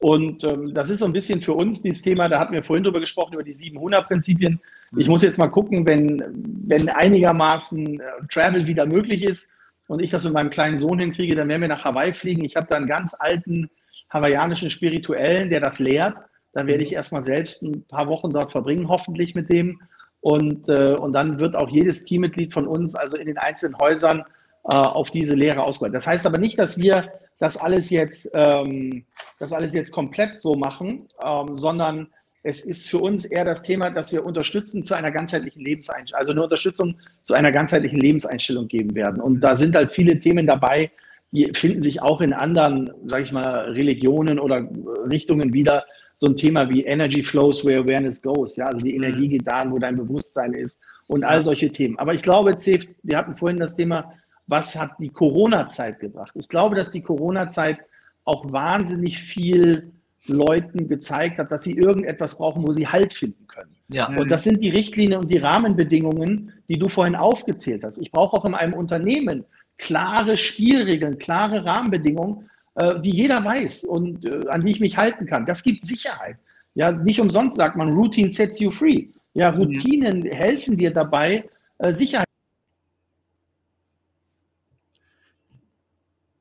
Und ähm, das ist so ein bisschen für uns dieses Thema, da hatten wir vorhin drüber gesprochen, über die 700-Prinzipien. Ich muss jetzt mal gucken, wenn, wenn einigermaßen äh, Travel wieder möglich ist und ich das mit meinem kleinen Sohn hinkriege, dann werden wir nach Hawaii fliegen. Ich habe da einen ganz alten hawaiianischen Spirituellen, der das lehrt. Dann werde ich mhm. erstmal selbst ein paar Wochen dort verbringen, hoffentlich mit dem. Und, äh, und dann wird auch jedes Teammitglied von uns, also in den einzelnen Häusern, äh, auf diese Lehre ausgebildet. Das heißt aber nicht, dass wir das alles jetzt, ähm, das alles jetzt komplett so machen, ähm, sondern es ist für uns eher das Thema, dass wir unterstützen zu einer ganzheitlichen Lebenseinstellung, also eine Unterstützung zu einer ganzheitlichen Lebenseinstellung geben werden. Und da sind halt viele Themen dabei, die finden sich auch in anderen, sage ich mal, Religionen oder Richtungen wieder. So ein Thema wie Energy flows where awareness goes. Ja, also die Energie mhm. geht dahin, wo dein Bewusstsein ist und all solche Themen. Aber ich glaube, Zef, wir hatten vorhin das Thema, was hat die Corona-Zeit gebracht? Ich glaube, dass die Corona-Zeit auch wahnsinnig viel Leuten gezeigt hat, dass sie irgendetwas brauchen, wo sie Halt finden können. Ja. Und das sind die Richtlinien und die Rahmenbedingungen, die du vorhin aufgezählt hast. Ich brauche auch in einem Unternehmen klare Spielregeln, klare Rahmenbedingungen, äh, die jeder weiß und äh, an die ich mich halten kann. Das gibt Sicherheit. Ja, nicht umsonst sagt man, Routine sets you free. Ja. Routinen mhm. helfen dir dabei, äh, Sicherheit.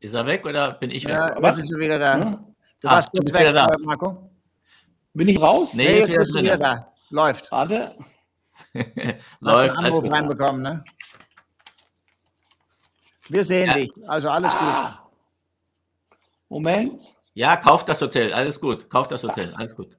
Ist er weg oder bin ich weg? Ja, was ist wieder da? Ja? Du ah, warst kurz weg, da. Marco. Bin ich raus? Nee, nee jetzt bist du wieder da. Läuft. Warte. Läuft. Hast einen Anruf reinbekommen, ne? Wir sehen ja. dich. Also alles ah. gut. Moment. Ja, kauf das Hotel. Alles gut. Kauf das Hotel. Alles gut.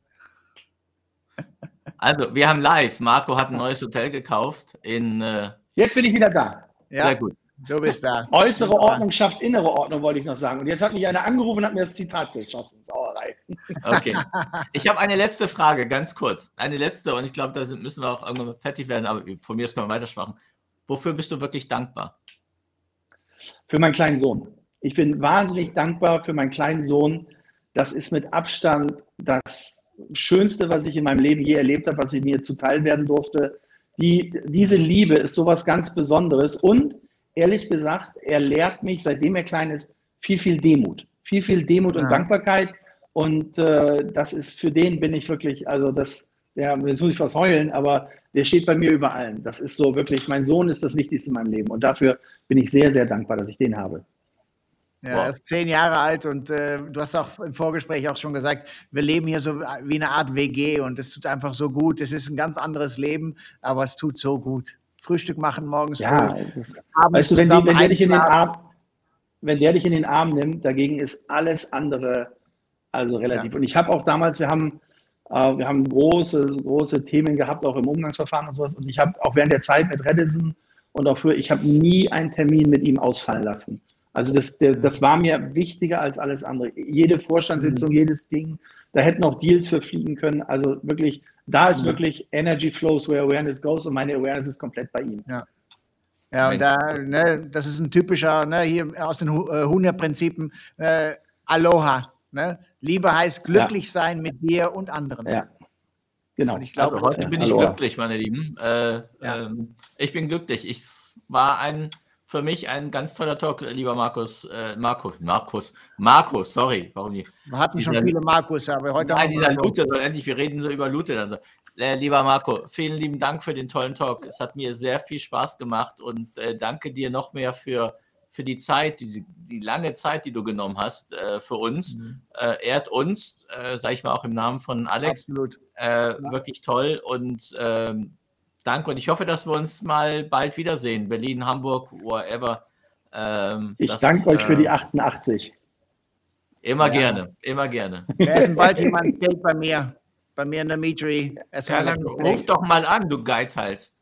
Also, wir haben live. Marco hat ein neues Hotel gekauft in. Äh Jetzt bin ich wieder da. Ja, Sehr gut. Du bist da. Äußere Ordnung schafft innere Ordnung, wollte ich noch sagen. Und jetzt hat mich einer angerufen und hat mir das Zitat zerschossen. Sauerei. Okay. Ich habe eine letzte Frage, ganz kurz. Eine letzte, und ich glaube, da müssen wir auch irgendwann fertig werden, aber von mir aus können wir weitermachen. Wofür bist du wirklich dankbar? Für meinen kleinen Sohn. Ich bin wahnsinnig dankbar für meinen kleinen Sohn. Das ist mit Abstand das Schönste, was ich in meinem Leben je erlebt habe, was ich mir zuteil werden durfte. Die, diese Liebe ist sowas ganz Besonderes. Und ehrlich gesagt, er lehrt mich, seitdem er klein ist, viel, viel Demut. Viel, viel Demut ja. und Dankbarkeit. Und äh, das ist für den bin ich wirklich, also das, ja, jetzt muss ich was heulen, aber der steht bei mir über allem. Das ist so wirklich, mein Sohn ist das Wichtigste in meinem Leben. Und dafür bin ich sehr, sehr dankbar, dass ich den habe. Ja, wow. er ist zehn Jahre alt und äh, du hast auch im Vorgespräch auch schon gesagt, wir leben hier so wie eine Art WG und es tut einfach so gut. Es ist ein ganz anderes Leben, aber es tut so gut. Frühstück machen morgens ja. Ist, weißt du, wenn, die, wenn, der dich in den Arm, wenn der dich in den Arm nimmt, dagegen ist alles andere also relativ. Ja. Und ich habe auch damals, wir haben äh, wir haben große, große Themen gehabt, auch im Umgangsverfahren und sowas. Und ich habe auch während der Zeit mit Redison und auch früher, ich habe nie einen Termin mit ihm ausfallen lassen. Also das, der, das war mir wichtiger als alles andere. Jede Vorstandssitzung, mhm. jedes Ding, da hätten auch Deals verfliegen können. Also wirklich, da ist mhm. wirklich Energy flows where awareness goes und meine Awareness ist komplett bei ihm. Ja. Ja, und da, ne, das ist ein typischer, ne, hier aus den äh, Hunde-Prinzipen, äh, Aloha. Ne? Liebe heißt glücklich ja. sein mit dir und anderen. Ja. Genau. ich glaube, also heute ja. bin ich Hallo. glücklich, meine Lieben. Äh, ja. ähm, ich bin glücklich. Ich war ein für mich ein ganz toller Talk, lieber Markus. Äh, Markus, Markus, Markus, sorry, warum nicht? Wir hatten dieser, schon viele Markus, aber heute Nein, dieser Lute, so endlich, wir reden so über Lute. Also, äh, lieber Marco, vielen lieben Dank für den tollen Talk. Es hat mir sehr viel Spaß gemacht und äh, danke dir noch mehr für für die Zeit, die, die lange Zeit, die du genommen hast äh, für uns. Mhm. Äh, ehrt uns, äh, sage ich mal auch im Namen von Alex. Absolut. Äh, ja. Wirklich toll und ähm, danke. Und ich hoffe, dass wir uns mal bald wiedersehen. Berlin, Hamburg, wherever. Ähm, ich das, danke euch für die 88. Immer ja. gerne, immer gerne. Wir essen bald jemand Steak bei mir, bei mir in der Meadery. Ja, dann ruf doch mal an, du Geizhals.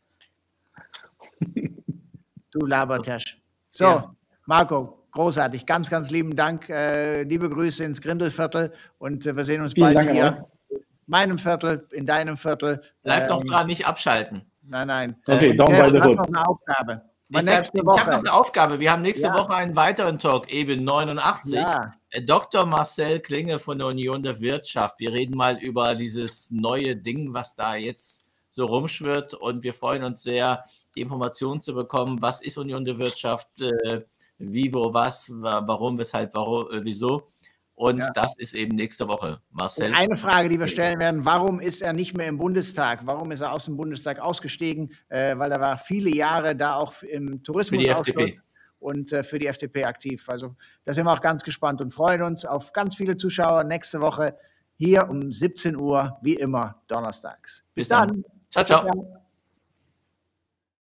Du Labertasch. So, ja. Marco, großartig. Ganz, ganz lieben Dank. Äh, liebe Grüße ins Grindelviertel und äh, wir sehen uns Vielen bald Dank, hier. In meinem Viertel, in deinem Viertel. Bleib ähm, doch dran, nicht abschalten. Nein, nein. Okay, äh, Daumen weiter noch eine Aufgabe. Ich, nächste ich habe noch eine Aufgabe. Wir haben nächste ja. Woche einen weiteren Talk, eben 89. Ja. Äh, Dr. Marcel Klinge von der Union der Wirtschaft. Wir reden mal über dieses neue Ding, was da jetzt so rumschwirrt. Und wir freuen uns sehr, die Informationen zu bekommen. Was ist Union der Wirtschaft? Äh, wie, wo, was, warum, weshalb, warum, äh, wieso. Und ja. das ist eben nächste Woche. Marcel. Und eine Frage, die wir stellen werden: Warum ist er nicht mehr im Bundestag? Warum ist er aus dem Bundestag ausgestiegen? Äh, weil er war viele Jahre da auch im Tourismus und äh, für die FDP aktiv. Also da sind wir auch ganz gespannt und freuen uns auf ganz viele Zuschauer nächste Woche hier um 17 Uhr, wie immer, donnerstags. Bis, Bis dann. dann. Ciao, ciao.